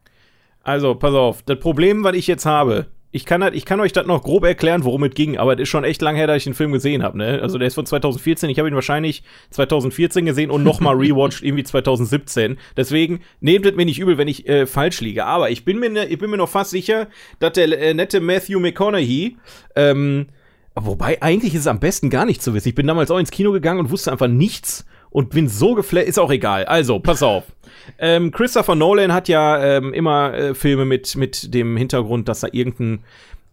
Also, pass auf. Das Problem, was ich jetzt habe, ich kann, halt, ich kann euch das noch grob erklären, worum es ging, aber es ist schon echt lang her, dass ich den Film gesehen habe. Ne? Also, der ist von 2014. Ich habe ihn wahrscheinlich 2014 gesehen und nochmal rewatcht, irgendwie 2017. Deswegen nehmt es mir nicht übel, wenn ich äh, falsch liege. Aber ich bin mir, ne, ich bin mir noch fast sicher, dass der äh, nette Matthew McConaughey, ähm, wobei eigentlich ist es am besten gar nicht zu wissen. Ich bin damals auch ins Kino gegangen und wusste einfach nichts und bin so geflasht. Ist auch egal. Also, pass auf. Ähm, Christopher Nolan hat ja ähm, immer äh, Filme mit, mit dem Hintergrund, dass da irgendein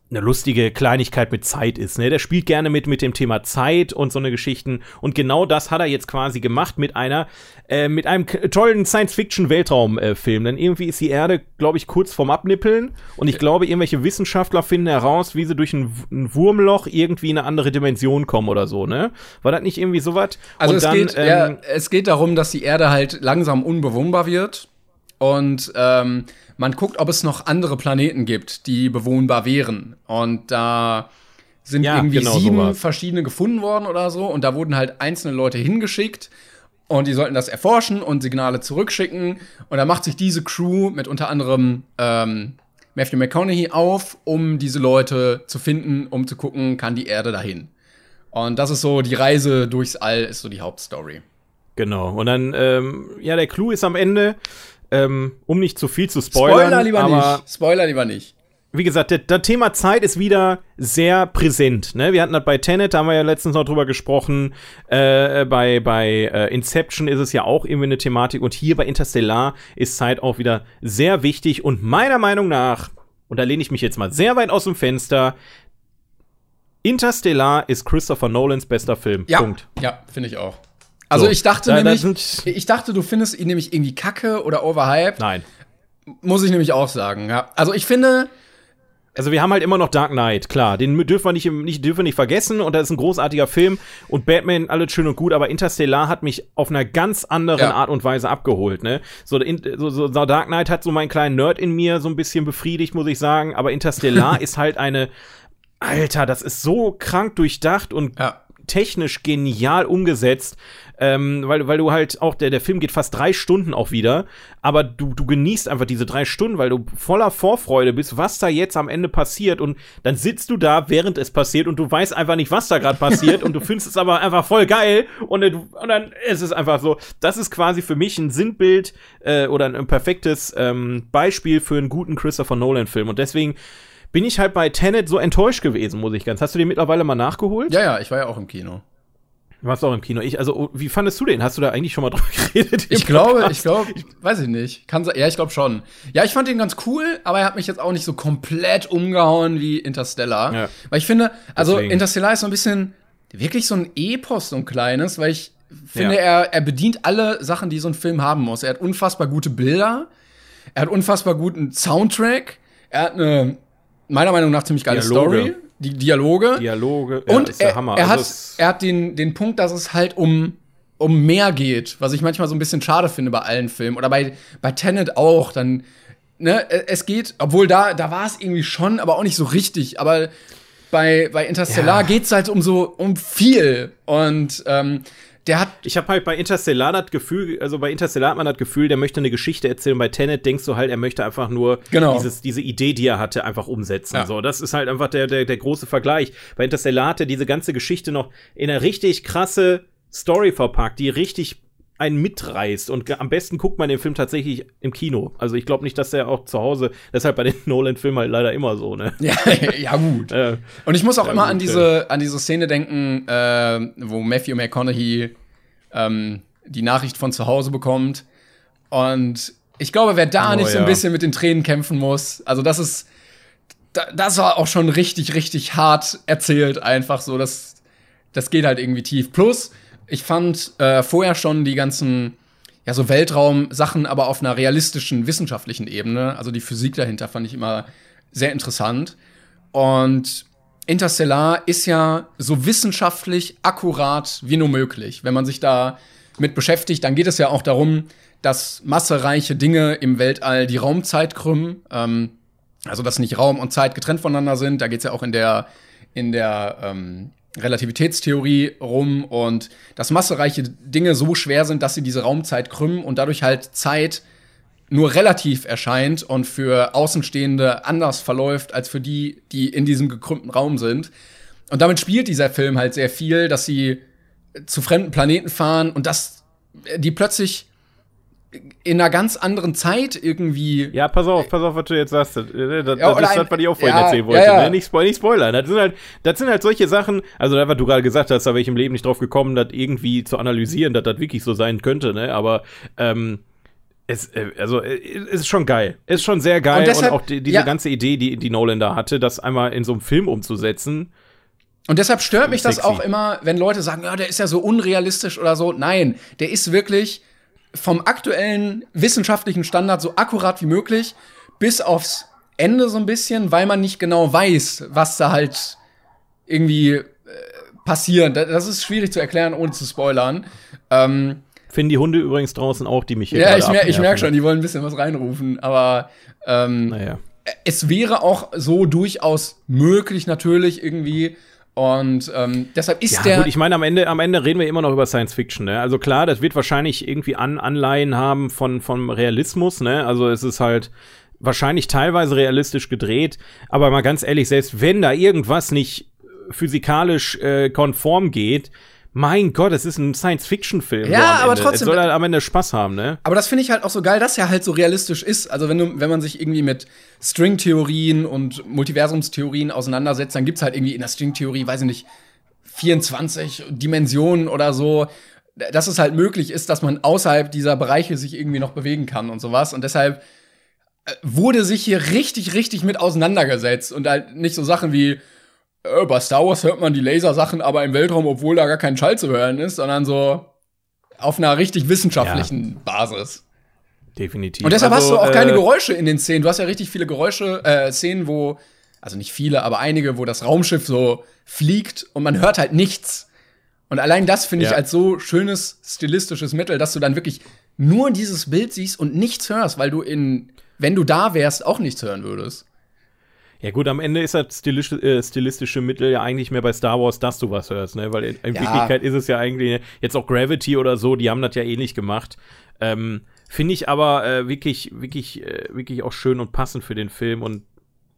eine lustige Kleinigkeit mit Zeit ist. Ne? Der spielt gerne mit mit dem Thema Zeit und so eine Geschichten. Und genau das hat er jetzt quasi gemacht mit einer äh, mit einem tollen Science-Fiction-Weltraum-Film. Denn irgendwie ist die Erde, glaube ich, kurz vorm Abnippeln. Und ich glaube, irgendwelche Wissenschaftler finden heraus, wie sie durch ein, ein Wurmloch irgendwie in eine andere Dimension kommen oder so. Ne? War das nicht irgendwie sowas? Also Und es, dann, geht, ähm, ja, es geht darum, dass die Erde halt langsam unbewohnbar wird. Und ähm, man guckt, ob es noch andere Planeten gibt, die bewohnbar wären. Und da sind Ja, irgendwie genau sieben sowas. verschiedene gefunden worden oder so. Und da wurden halt einzelne Leute hingeschickt. Und die sollten das erforschen und Signale zurückschicken. Und da macht sich diese Crew mit unter anderem ähm, Matthew McConaughey auf, um diese Leute zu finden, um zu gucken, kann die Erde dahin. Und das ist so, die Reise durchs All ist so die Hauptstory. Genau. Und dann, ähm, ja, der Clou ist am Ende, ähm, um nicht zu viel zu spoilern. Spoiler lieber aber nicht. Spoiler lieber nicht. wie gesagt, das, das Thema Zeit ist wieder sehr präsent. Ne? Wir hatten das bei Tenet, da haben wir ja letztens noch drüber gesprochen. Äh, bei bei äh, Inception ist es ja auch irgendwie eine Thematik. Und hier bei Interstellar ist Zeit auch wieder sehr wichtig. Und meiner Meinung nach, und da lehne ich mich jetzt mal sehr weit aus dem Fenster, Interstellar ist Christopher Nolans bester Film. Ja, Punkt. ja, finde ich auch. Also So, ich dachte da- nämlich, ich dachte, du findest ihn nämlich irgendwie kacke oder overhyped. Nein. Muss ich nämlich auch sagen. Ja. Also ich finde, Also wir haben halt immer noch Dark Knight, klar, den dürfen wir nicht, nicht, dürfen wir nicht vergessen und das ist ein großartiger Film und Batman, alles schön und gut, aber Interstellar hat mich auf einer ganz anderen Ja. Art und Weise abgeholt, ne? So, in, so, so, so Dark Knight hat so meinen kleinen Nerd in mir so ein bisschen befriedigt, muss ich sagen, aber Interstellar ist halt eine, Alter, das ist so krank durchdacht und ja. technisch genial umgesetzt, ähm, weil, weil du halt auch, der, der Film geht fast drei Stunden auch wieder, aber du, du genießt einfach diese drei Stunden, weil du voller Vorfreude bist, was da jetzt am Ende passiert und dann sitzt du da, während es passiert und du weißt einfach nicht, was da gerade passiert und du findest es aber einfach voll geil und, und dann ist es einfach so, das ist quasi für mich ein Sinnbild äh, oder ein, ein perfektes ähm, Beispiel für einen guten Christopher Nolan-Film und deswegen bin ich halt bei Tenet so enttäuscht gewesen, muss ich ganz. Hast du den mittlerweile mal nachgeholt? Ja, ja, ich war ja auch im Kino. Du warst auch im Kino. Ich, also, oh, wie fandest du den? Hast du da eigentlich schon mal drüber geredet? Ich glaube, ich glaube, weiß ich nicht. Kann ja, ich glaube schon. Ja, ich fand ihn ganz cool, aber er hat mich jetzt auch nicht so komplett umgehauen wie Interstellar. Ja. Weil ich finde, also Deswegen. Interstellar ist so ein bisschen wirklich so ein Epos, so ein kleines, weil ich finde, Ja. er, er bedient alle Sachen, die so ein Film haben muss. Er hat unfassbar gute Bilder, er hat unfassbar guten Soundtrack, er hat eine, meiner Meinung nach, ziemlich geile Dialoge. Story. Die Dialoge. Dialoge. Und ist der er, Hammer. er, Also hat, es- er hat den, den Punkt, dass es halt um, um mehr geht, was ich manchmal so ein bisschen schade finde bei allen Filmen. Oder bei, bei Tenet auch. Dann, ne, es geht, obwohl da, da war es irgendwie schon, aber auch nicht so richtig. Aber bei, bei Interstellar Ja. geht's halt um so, um viel. Und ähm, der hat. Ich habe halt bei Interstellar das Gefühl, also bei Interstellar hat man das Gefühl, der möchte eine Geschichte erzählen. Bei Tenet denkst du halt, er möchte einfach nur Genau. dieses, diese Idee, die er hatte, einfach umsetzen. Ja. So, das ist halt einfach der, der, der große Vergleich. Bei Interstellar hat er diese ganze Geschichte noch in eine richtig krasse Story verpackt, die richtig einen mitreißt. Und am besten guckt man den Film tatsächlich im Kino. Also ich glaube nicht, dass der auch zu Hause, deshalb bei den Nolan-Filmen halt leider immer so, ne? Ja, ja gut. Äh, Und ich muss auch Ja, immer gut, an diese, an diese Szene denken, äh, wo Matthew McConaughey ähm, die Nachricht von zu Hause bekommt. Und ich glaube, wer da Oh, nicht so ein ja. bisschen mit den Tränen kämpfen muss, also das ist, da, das war auch schon richtig, richtig hart erzählt, einfach so. Das, das geht halt irgendwie tief. Plus, ich fand äh, vorher schon die ganzen, ja, so Weltraum-Sachen, aber auf einer realistischen, wissenschaftlichen Ebene. Also die Physik dahinter fand ich immer sehr interessant. Und Interstellar ist ja so wissenschaftlich akkurat wie nur möglich. Wenn man sich da mit beschäftigt, dann geht es ja auch darum, dass massereiche Dinge im Weltall die Raumzeit krümmen. Ähm, also, dass nicht Raum und Zeit getrennt voneinander sind. Da geht es ja auch in der, in der ähm, Relativitätstheorie rum. Und dass massereiche Dinge so schwer sind, dass sie diese Raumzeit krümmen und dadurch halt Zeit nur relativ erscheint und für Außenstehende anders verläuft als für die, die in diesem gekrümmten Raum sind. Und damit spielt dieser Film halt sehr viel, dass sie zu fremden Planeten fahren und dass die plötzlich in einer ganz anderen Zeit irgendwie. Ja, pass auf, pass auf, was du jetzt sagst. Das, äh, das, Ja, ist das, was ich auch vorhin ja, erzählen wollte. ja. Ne? Nicht, spoil, nicht spoilern. Das sind, halt, das sind halt solche Sachen, also da, was du gerade gesagt hast, da wäre ich im Leben nicht drauf gekommen, das irgendwie zu analysieren, dass das wirklich so sein könnte, ne? Aber ähm, es, äh, also, äh, es ist schon geil. Es ist schon sehr geil. Und Und, deshalb- auch die, diese ganze Idee, die, die Nolan da hatte, das einmal in so einem Film umzusetzen. Und deshalb stört mich das Sexy. auch immer, wenn Leute sagen, ja, der ist ja so unrealistisch oder so. Nein, der ist wirklich vom aktuellen wissenschaftlichen Standard so akkurat wie möglich, bis aufs Ende so ein bisschen, weil man nicht genau weiß, was da halt irgendwie äh, passiert. Da- Das ist schwierig zu erklären, ohne zu spoilern. Ähm, Finden die Hunde übrigens draußen auch, die mich hier ja, ich, mer ich merke schon, die wollen ein bisschen was reinrufen, aber ähm, Naja. es wäre auch so durchaus möglich, natürlich irgendwie. Und ähm, deshalb ist Ja, der. gut, ich meine, am Ende, am Ende reden wir immer noch über Science Fiction, ne? Also klar, das wird wahrscheinlich irgendwie An Anleihen haben von, vom Realismus, ne? Also es ist halt wahrscheinlich teilweise realistisch gedreht, aber mal ganz ehrlich, selbst wenn da irgendwas nicht physikalisch äh, konform geht, mein Gott, es ist ein Science-Fiction-Film. Ja, so aber trotzdem- Es soll halt am Ende Spaß haben, ne? Aber das finde ich halt auch so geil, dass er halt so realistisch ist. Also wenn du, wenn man sich irgendwie mit Stringtheorien und Multiversumstheorien auseinandersetzt, dann gibt's halt irgendwie in der Stringtheorie, weiß ich nicht, 24 Dimensionen oder so, dass es halt möglich ist, dass man außerhalb dieser Bereiche sich irgendwie noch bewegen kann und sowas. Und deshalb äh, wurde sich hier richtig, richtig mit auseinandergesetzt und halt nicht so Sachen wie äh, bei Star Wars hört man die Lasersachen aber im Weltraum, obwohl da gar kein Schall zu hören ist, sondern so auf einer richtig wissenschaftlichen Basis. Definitiv. Und deshalb Also, hast du auch äh, keine Geräusche in den Szenen. Du hast ja richtig viele Geräusche, äh, Szenen, wo, also nicht viele, aber einige, wo das Raumschiff so fliegt und man hört halt nichts. Und allein das finde ich Ja. als so schönes stilistisches Mittel, dass du dann wirklich nur dieses Bild siehst und nichts hörst, weil du in, wenn du da wärst, auch nichts hören würdest. Ja gut, am Ende ist das stilisch, äh, stilistische Mittel ja eigentlich mehr bei Star Wars, dass du was hörst, ne? Weil in, in Ja. Wirklichkeit ist es ja eigentlich, jetzt auch Gravity oder so, die haben das ja ähnlich gemacht. Ähm, Finde ich aber äh, wirklich, wirklich, äh, wirklich auch schön und passend für den Film. Und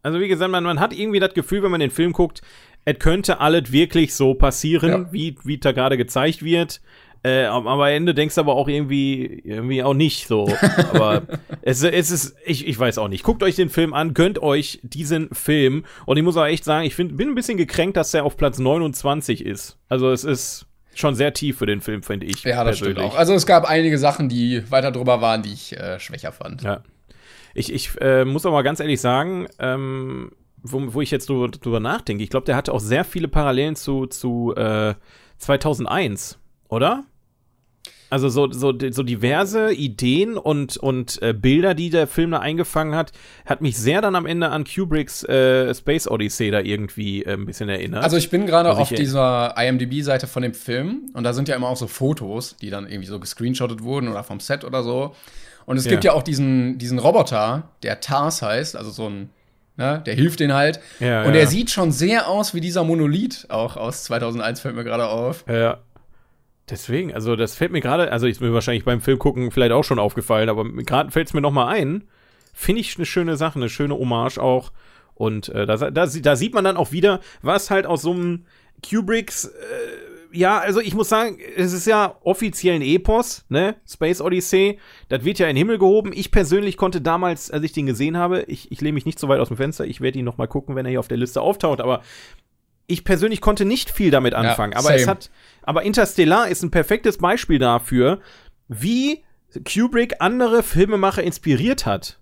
also wie gesagt, man, man hat irgendwie das Gefühl, wenn man den Film guckt, es könnte alles wirklich so passieren, Ja. wie, wie da gerade gezeigt wird. Äh, am am Ende denkst du aber auch irgendwie, irgendwie auch nicht so. Aber es, es ist, ich, ich weiß auch nicht. Guckt euch den Film an, gönnt euch diesen Film. Und ich muss auch echt sagen, ich find, bin ein bisschen gekränkt, dass er auf Platz 29 ist. Also es ist schon sehr tief für den Film, finde ich. Ja, das stimmt persönlich. auch. Also es gab einige Sachen, die weiter drüber waren, die ich äh, schwächer fand. Ja. Ich, ich äh, muss aber ganz ehrlich sagen, ähm, wo, wo ich jetzt drüber, drüber nachdenke, ich glaube, der hatte auch sehr viele Parallelen zu, zu äh, 2001, oder? Also so, so, so diverse Ideen und, und äh, Bilder, die der Film da eingefangen hat, hat mich sehr dann am Ende an Kubricks äh, Space Odyssey da irgendwie äh, ein bisschen erinnert. Also ich bin gerade auf dieser IMDb-Seite von dem Film und da sind ja immer auch so Fotos, die dann irgendwie so gescreenshottet wurden oder vom Set oder so. Und es Ja. gibt ja auch diesen, diesen Roboter, der TARS heißt, also so ein, ne, der hilft den halt. Ja, und ja. er sieht schon sehr aus wie dieser Monolith, auch aus 2001 fällt mir gerade auf. Ja. Deswegen, also das fällt mir gerade, also ist mir wahrscheinlich beim Film gucken vielleicht auch schon aufgefallen, aber gerade fällt es mir nochmal ein. Finde ich eine schöne Sache, eine schöne Hommage auch. Und äh, da, da, da sieht man dann auch wieder, was halt aus so einem Kubricks, äh, ja, also ich muss sagen, es ist ja offiziell ein Epos, ne? Space Odyssey. Das wird ja in den Himmel gehoben. Ich persönlich konnte damals, als ich den gesehen habe, ich, ich lehne mich nicht so weit aus dem Fenster, ich werde ihn noch mal gucken, wenn er hier auf der Liste auftaucht, aber ich persönlich konnte nicht viel damit anfangen. Ja, aber es hat, aber Interstellar ist ein perfektes Beispiel dafür, wie Kubrick andere Filmemacher inspiriert hat.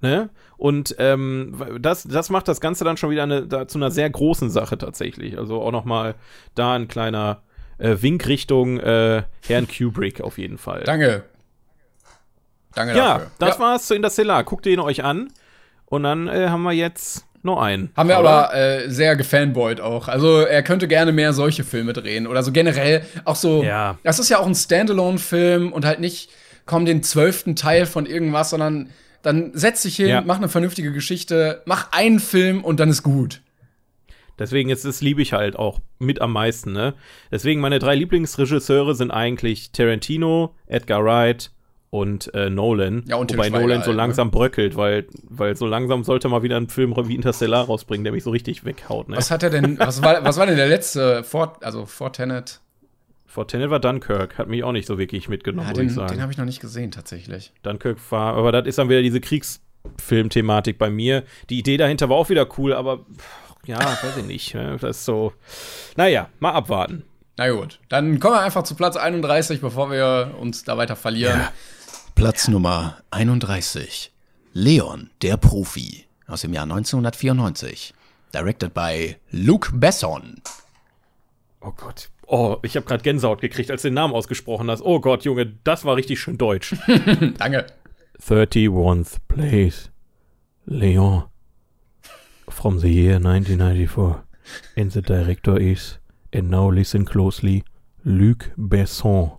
Ne? Und ähm, das, das macht das Ganze dann schon wieder eine, da, zu einer sehr großen Sache tatsächlich. Also auch noch mal da ein kleiner äh, Wink Richtung äh, Herrn Kubrick auf jeden Fall. Danke. Danke ja, dafür. Das ja, das war's zu Interstellar. Guckt ihn euch an. Und dann äh, haben wir jetzt noch einen. Haben wir oder? aber äh, sehr gefanboyt auch. Also er könnte gerne mehr solche Filme drehen. Oder so generell auch so. Ja. Das ist ja auch ein Standalone-Film und halt nicht, komm, den zwölften Teil von irgendwas, sondern dann setz dich hin, ja. mach eine vernünftige Geschichte, mach einen Film und dann ist gut. Deswegen ist es liebe ich halt auch mit am meisten, ne? Deswegen meine drei Lieblingsregisseure sind eigentlich Tarantino, Edgar Wright und äh, Nolan. Ja, und Wobei Nolan so ne? langsam ne? bröckelt, weil, weil so langsam sollte mal wieder ein Film wie Interstellar rausbringen, der mich so richtig weghaut. Ne? Was hat er denn, was war, was war denn der letzte, vor, also vor Tenet? Vor Tenet war Dunkirk, hat mich auch nicht so wirklich mitgenommen, ja, den, ich sagen. Den habe ich noch nicht gesehen, tatsächlich. Dunkirk war, aber das ist dann wieder diese Kriegsfilm-Thematik bei mir. Die Idee dahinter war auch wieder cool, aber ja, weiß ich nicht. Ne? Das ist so, naja, mal abwarten. Na gut, dann kommen wir einfach zu Platz 31, bevor wir uns da weiter verlieren. Ja. Platz Nummer 31. Leon, der Profi. Aus dem Jahr 1994. Directed by Luc Besson. Oh Gott. Oh, ich habe gerade Gänsehaut gekriegt, als du den Namen ausgesprochen hast. Oh Gott, Junge, das war richtig schön deutsch. Danke. 31st place. Leon. From the year 1994. And the director is, and now listen closely, Luc Besson.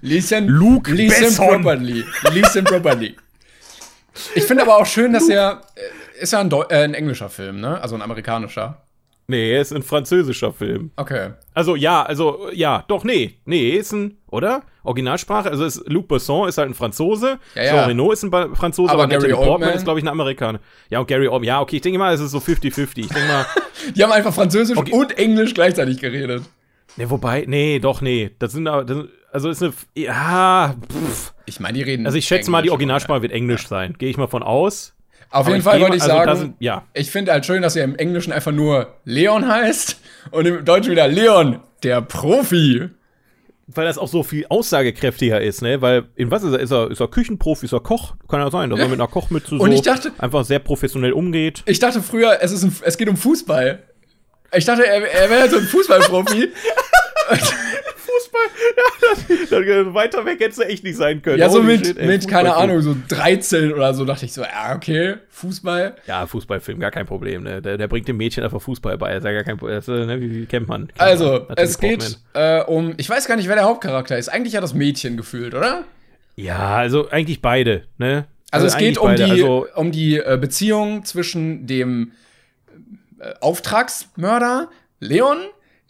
Listen, Luke listen Besson. properly. Listen properly. Ich finde aber auch schön, dass er äh, ist ja ein, äh, ein, englischer Film, ne? Also ein amerikanischer. Nee, er ist ein französischer Film. Okay. Also ja, also ja, doch nee, nee, ist ein oder Originalsprache. Also ist Luc Besson ist halt ein Franzose. Ja, ja. Jean Reno ist ein Franzose, aber, aber Gary Portman Oldman ist glaube ich ein Amerikaner. Ja und Gary Oldman. Ja, okay, ich denke mal, es ist so 50-50. Ich denke mal, die haben einfach Französisch okay. und Englisch gleichzeitig geredet. Nee, wobei, nee, doch, nee. Das sind, das also ist eine. Ja. Pff. Ich meine, die reden. Also ich schätze Englisch mal, die Originalsprache wird Englisch ja. sein. Gehe ich mal von aus. Auf jeden Fall wollte ich also sagen, sind, ja. ich finde halt schön, dass er im Englischen einfach nur Leon heißt und im Deutschen wieder Leon, der Profi. Weil das auch so viel aussagekräftiger ist, ne? Weil in was ist er? Ist er, ist er Küchenprofi, ist er Koch? Kann ja sein, dass er mit einer Kochmütze so dachte, einfach sehr professionell umgeht. Ich dachte früher, es, ist ein, es geht um Fußball. Ich dachte, er, er wäre so ein Fußballprofi. Fußball. Ja, das, weiter weg hätte es echt nicht sein können. Ja, so mit, shit, ey, mit keine Ahnung, so 13 oder so dachte ich so, ja, okay, Fußball. Ja, Fußballfilm, gar kein Problem. Ne? Der, der bringt dem Mädchen einfach Fußball bei. Ist ja gar kein Problem. ne, wie, wie kennt man? Kennt also, man. es geht äh, um, ich weiß gar nicht, wer der Hauptcharakter ist. Eigentlich ja das Mädchen gefühlt, oder? Ja, also eigentlich beide, ne? Also, also es geht um beide. die, also, um die äh, Beziehung zwischen dem äh, Auftragsmörder Leon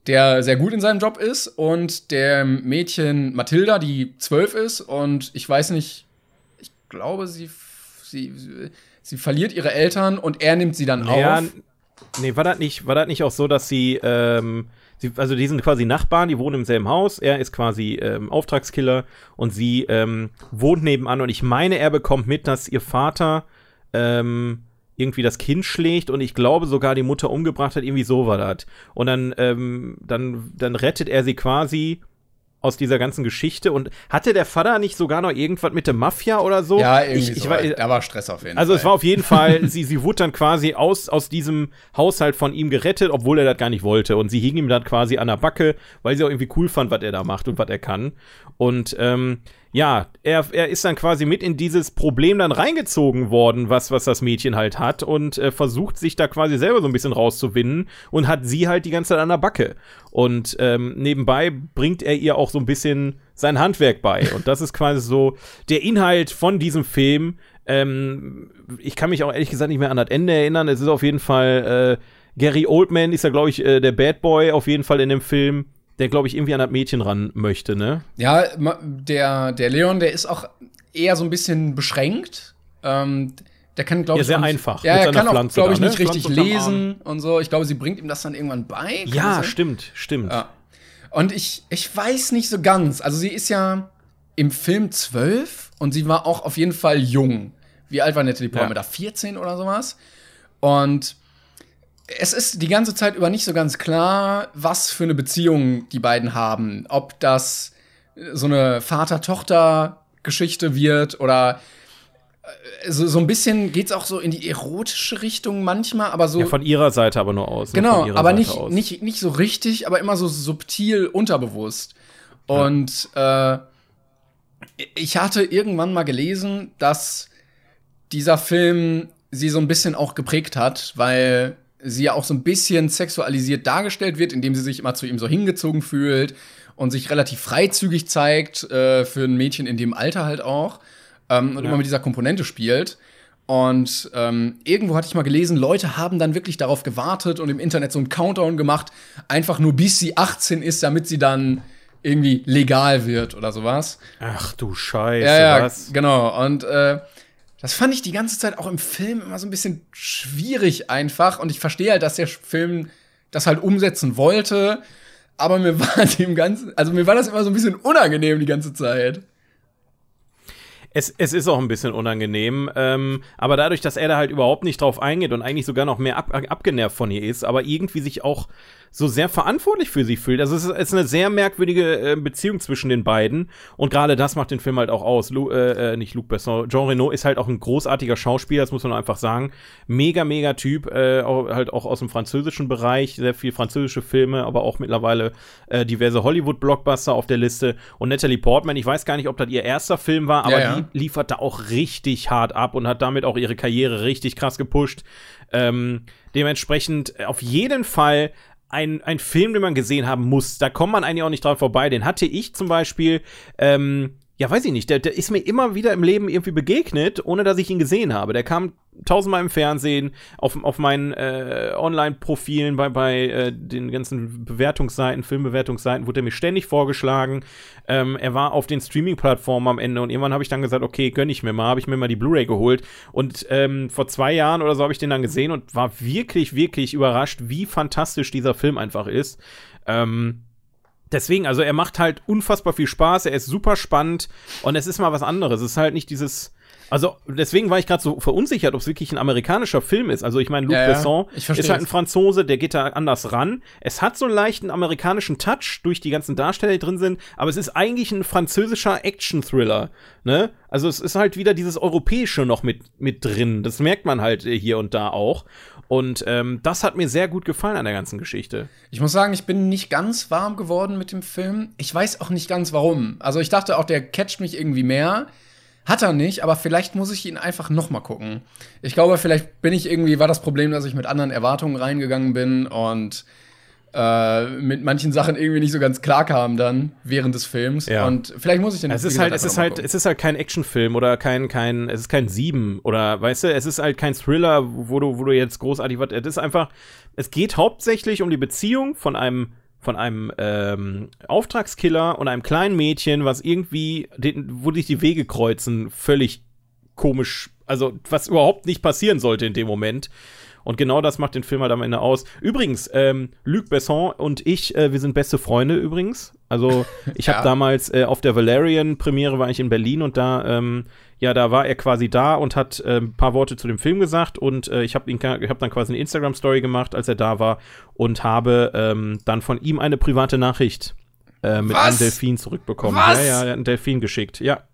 der sehr gut in seinem Job ist und der Mädchen Mathilda, die zwölf ist und ich weiß nicht, ich glaube, sie, sie, sie verliert ihre Eltern und er nimmt sie dann naja, auf. Nee, war das nicht, war das nicht auch so, dass sie, ähm, sie, also die sind quasi Nachbarn, die wohnen im selben Haus, er ist quasi ähm, Auftragskiller und sie ähm, wohnt nebenan und ich meine, er bekommt mit, dass ihr Vater ähm, irgendwie das Kind schlägt und ich glaube sogar die Mutter umgebracht hat, irgendwie so war das. Und dann, ähm, dann, dann rettet er sie quasi aus dieser ganzen Geschichte und hatte der Vater nicht sogar noch irgendwas mit der Mafia oder so? Ja, irgendwie ich, ich so. War, da war Stress auf jeden also Fall. Also es war auf jeden Fall, sie, sie wurde dann quasi aus, aus diesem Haushalt von ihm gerettet, obwohl er das gar nicht wollte und sie hing ihm dann quasi an der Backe, weil sie auch irgendwie cool fand, was er da macht und was er kann. Und ähm, ja, er, er ist dann quasi mit in dieses Problem dann reingezogen worden, was, was das Mädchen halt hat und äh, versucht sich da quasi selber so ein bisschen rauszuwinden und hat sie halt die ganze Zeit an der Backe. Und ähm, nebenbei bringt er ihr auch so ein bisschen sein Handwerk bei. Und das ist quasi so der Inhalt von diesem Film. Ähm, ich kann mich auch ehrlich gesagt nicht mehr an das Ende erinnern. Es ist auf jeden Fall, äh, Gary Oldman ist ja, glaube ich, äh, der Bad Boy auf jeden Fall in dem Film der glaube ich irgendwie an das Mädchen ran möchte, ne? Ja, der, der Leon, der ist auch eher so ein bisschen beschränkt. Ähm, der kann, glaube Ja, ich, sehr auch nicht, einfach Ja, er kann auch, glaube ich, ne? nicht richtig Pflanze lesen und so. Ich glaube, sie bringt ihm das dann irgendwann bei. Ja, stimmt, stimmt. Ja. Und ich, ich weiß nicht so ganz. Also sie ist ja im Film zwölf und sie war auch auf jeden Fall jung. Wie alt war Natalie Portman Ja. da? 14 oder sowas? Und es ist die ganze Zeit über nicht so ganz klar, was für eine Beziehung die beiden haben. Ob das so eine Vater-Tochter-Geschichte wird oder äh, so, so ein bisschen geht's auch so in die erotische Richtung manchmal, aber so Ja, von ihrer Seite aber nur aus. ne? Genau, aber Seite nicht, aus. nicht, nicht so richtig, aber immer so subtil unterbewusst. Und äh, ich hatte irgendwann mal gelesen, dass dieser Film sie so ein bisschen auch geprägt hat, weil sie ja auch so ein bisschen sexualisiert dargestellt wird, indem sie sich immer zu ihm so hingezogen fühlt und sich relativ freizügig zeigt, äh, für ein Mädchen in dem Alter halt auch. Ähm, und Ja. immer mit dieser Komponente spielt. Und ähm, irgendwo hatte ich mal gelesen, Leute haben dann wirklich darauf gewartet und im Internet so einen Countdown gemacht, einfach nur bis sie 18 ist, damit sie dann irgendwie legal wird oder sowas. Ach du Scheiße, Ja, ja, was? genau. Und äh, das fand ich die ganze Zeit auch im Film immer so ein bisschen schwierig einfach. Und ich verstehe halt, dass der Film das halt umsetzen wollte. Aber mir war dem Ganzen, also mir war das immer so ein bisschen unangenehm die ganze Zeit. Es, es ist auch ein bisschen unangenehm, ähm, aber dadurch, dass er da halt überhaupt nicht drauf eingeht und eigentlich sogar noch mehr ab, abgenervt von ihr ist, aber irgendwie sich auch so sehr verantwortlich für sie fühlt. Also es ist, es ist eine sehr merkwürdige äh, Beziehung zwischen den beiden und gerade das macht den Film halt auch aus. Lu, äh, äh, nicht Luc Besson, Jean Reno ist halt auch ein großartiger Schauspieler, das muss man einfach sagen. Mega, mega Typ, äh, auch, halt auch aus dem französischen Bereich, sehr viel französische Filme, aber auch mittlerweile äh, diverse Hollywood-Blockbuster auf der Liste. Und Natalie Portman, ich weiß gar nicht, ob das ihr erster Film war, aber Ja, ja. die liefert da auch richtig hart ab und hat damit auch ihre Karriere richtig krass gepusht. Ähm, dementsprechend äh, auf jeden Fall ein, ein Film, den man gesehen haben muss. Da kommt man eigentlich auch nicht dran vorbei. Den hatte ich zum Beispiel, ähm, ja, weiß ich nicht, der, der ist mir immer wieder im Leben irgendwie begegnet, ohne dass ich ihn gesehen habe. Der kam tausendmal im Fernsehen, auf, auf meinen äh, Online-Profilen, bei, bei äh, den ganzen Bewertungsseiten, Filmbewertungsseiten, wurde er mir ständig vorgeschlagen. Ähm, er war auf den Streaming-Plattformen am Ende und irgendwann habe ich dann gesagt, okay, gönn ich mir mal, habe ich mir mal die Blu-ray geholt. Und ähm, vor zwei Jahren oder so habe ich den dann gesehen und war wirklich, wirklich überrascht, wie fantastisch dieser Film einfach ist. Ähm, Deswegen, also er macht halt unfassbar viel Spaß, er ist super spannend und es ist mal was anderes. Es ist halt nicht dieses. Also deswegen war ich gerade so verunsichert, ob es wirklich ein amerikanischer Film ist. Also ich meine, Luc Ja, Besson ist halt ein. Franzose, der geht da anders ran. Es hat so einen leichten amerikanischen Touch durch die ganzen Darsteller, die drin sind, aber es ist eigentlich ein französischer Action-Thriller. Ne? Also es ist halt wieder dieses Europäische noch mit, mit drin. Das merkt man halt äh, hier und da auch. Und ähm, das hat mir sehr gut gefallen an der ganzen Geschichte. Ich muss sagen, ich bin nicht ganz warm geworden mit dem Film. Ich weiß auch nicht ganz warum. Also ich dachte auch, der catcht mich irgendwie mehr. Hat er nicht, aber vielleicht muss ich ihn einfach noch mal gucken. Ich glaube, vielleicht bin ich irgendwie, war das Problem, dass ich mit anderen Erwartungen reingegangen bin und äh, mit manchen Sachen irgendwie nicht so ganz klar kam dann während des Films. Ja. Und vielleicht muss ich den Es ist halt, es ist halt, gucken. es ist halt kein Actionfilm oder kein, kein, es ist kein Sieben oder weißt du, es ist halt kein Thriller, wo du, wo du jetzt großartig was. Es ist einfach, es geht hauptsächlich um die Beziehung von einem, von einem ähm, Auftragskiller und einem kleinen Mädchen, was irgendwie, den, wo sich die Wege kreuzen, völlig komisch, also was überhaupt nicht passieren sollte in dem Moment. Und genau das macht den Film halt am Ende aus. Übrigens, ähm, Luc Besson und ich, äh, wir sind beste Freunde übrigens. Also ich habe Ja. damals äh, auf der Valerian-Premiere war ich in Berlin und da, ähm, ja, da war er quasi da und hat äh, ein paar Worte zu dem Film gesagt und äh, ich habe ihn, ich habe dann quasi eine Instagram-Story gemacht, als er da war und habe ähm, dann von ihm eine private Nachricht äh, mit Was? einem Delfin zurückbekommen. Was? Ja, ja, er hat einen Delfin geschickt. Ja.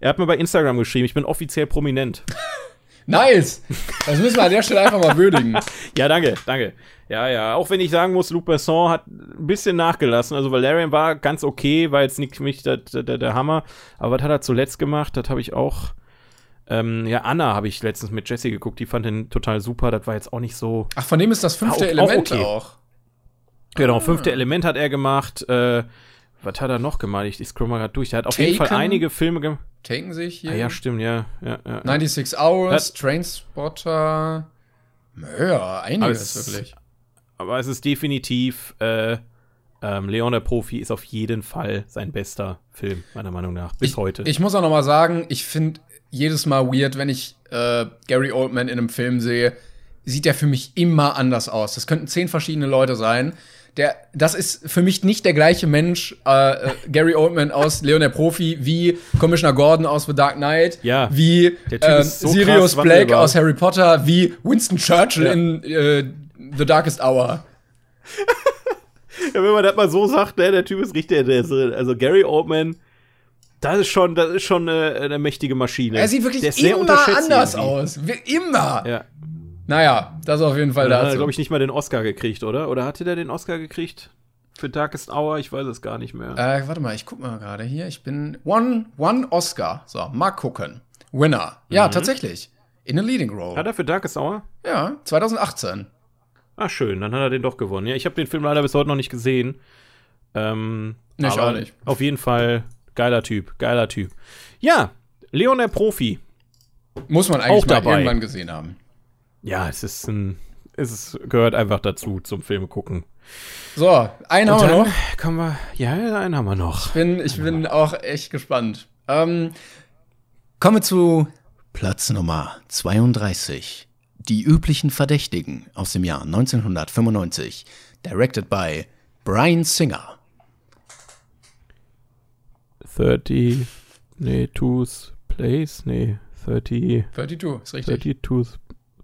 Er hat mir bei Instagram geschrieben, ich bin offiziell prominent. Nice! Das müssen wir an der Stelle einfach mal würdigen. Ja, danke, danke. Ja, ja. Auch wenn ich sagen muss, Luc Besson hat ein bisschen nachgelassen. Also Valerian war ganz okay, war jetzt nicht mich der, der, der Hammer. Aber was hat er zuletzt gemacht? Das habe ich auch. Ähm, ja, Anna habe ich letztens mit Jessie geguckt. Die fand den total super. Das war jetzt auch nicht so. Ach, von dem ist das fünfte Auch- auch Element okay. auch. Genau, fünfte Element hat er gemacht. Äh, was hat er noch gemacht? Ich, ich scroll mal gerade durch. Der hat auf jeden Fall Taken? einige Filme gemacht. Taken sich hier. Ah, ja, stimmt, ja. ja, ja. 96 Hours, Ja. Trainspotter. Ja, Aber einiges es- wirklich. aber es ist definitiv äh, ähm, Leon der Profi ist auf jeden Fall sein bester Film, meiner Meinung nach, bis ich, heute. Ich muss auch noch mal sagen, ich finde jedes Mal weird, wenn ich äh, Gary Oldman in einem Film sehe, sieht er für mich immer anders aus. Das könnten zehn verschiedene Leute sein. Der, das ist für mich nicht der gleiche Mensch, äh, äh, Gary Oldman aus Leon der Profi, wie Commissioner Gordon aus The Dark Knight, Ja. wie ist so Sirius Black aus Harry Potter, wie Winston Churchill Ja. in äh, The Darkest Hour. Ja, wenn man das mal so sagt, ne, der Typ ist richtig, der ist, äh, also Gary Oldman, das ist schon, das ist schon eine, eine mächtige Maschine. Er sieht wirklich immer anders aus. Wie- Immer. Ja. Naja, das auf jeden Fall Da hat er, glaube ich, nicht mal den Oscar gekriegt, oder? Oder hatte der den Oscar gekriegt? Für Darkest Hour? Ich weiß es gar nicht mehr. Äh, warte mal, ich guck mal gerade hier. Ich bin One, One Oscar. So, mal gucken. Winner. Ja, tatsächlich. In a leading role. Hat er für Darkest Hour? ja, 2018. Ah, schön, dann hat er den doch gewonnen. Ja, ich habe den Film leider bis heute noch nicht gesehen. Ähm, Nee, ich auch nicht. Auf jeden Fall geiler Typ, geiler Typ. Ja, Leon der Profi. Muss man eigentlich Auch mal dabei. irgendwann gesehen haben. Ja, es ist ein, es ist, gehört einfach dazu zum Film gucken. So, einen haben wir noch. kommen wir, ja, einen haben wir noch. Bin, ich bin auch echt gespannt. Ähm, kommen wir zu Platz Nummer 32. Die üblichen Verdächtigen aus dem Jahr 1995. Directed by Brian Singer. 30, nee, Two's Place, nee, 30, 32, ist richtig. 30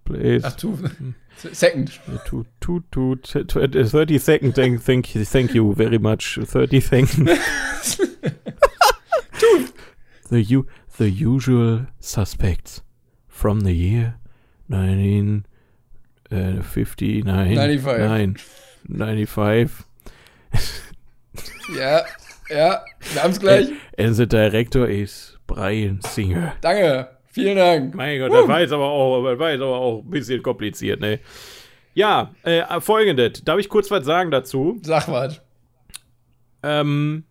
Place. Ach, two, second. Two, two, two, t- t- 30 second, thank, thank, you- thank you very much. 30 second. the, u- the usual suspects from the year 1959. 95. Nein, 95. Ja, ja, wir haben es gleich. And the director is Brian Singer. Danke, vielen Dank. Mein Gott, das war jetzt aber auch, das war jetzt aber auch ein bisschen kompliziert, ne? Ja, äh, folgendes. Darf ich kurz was sagen dazu? Sag was. Ähm,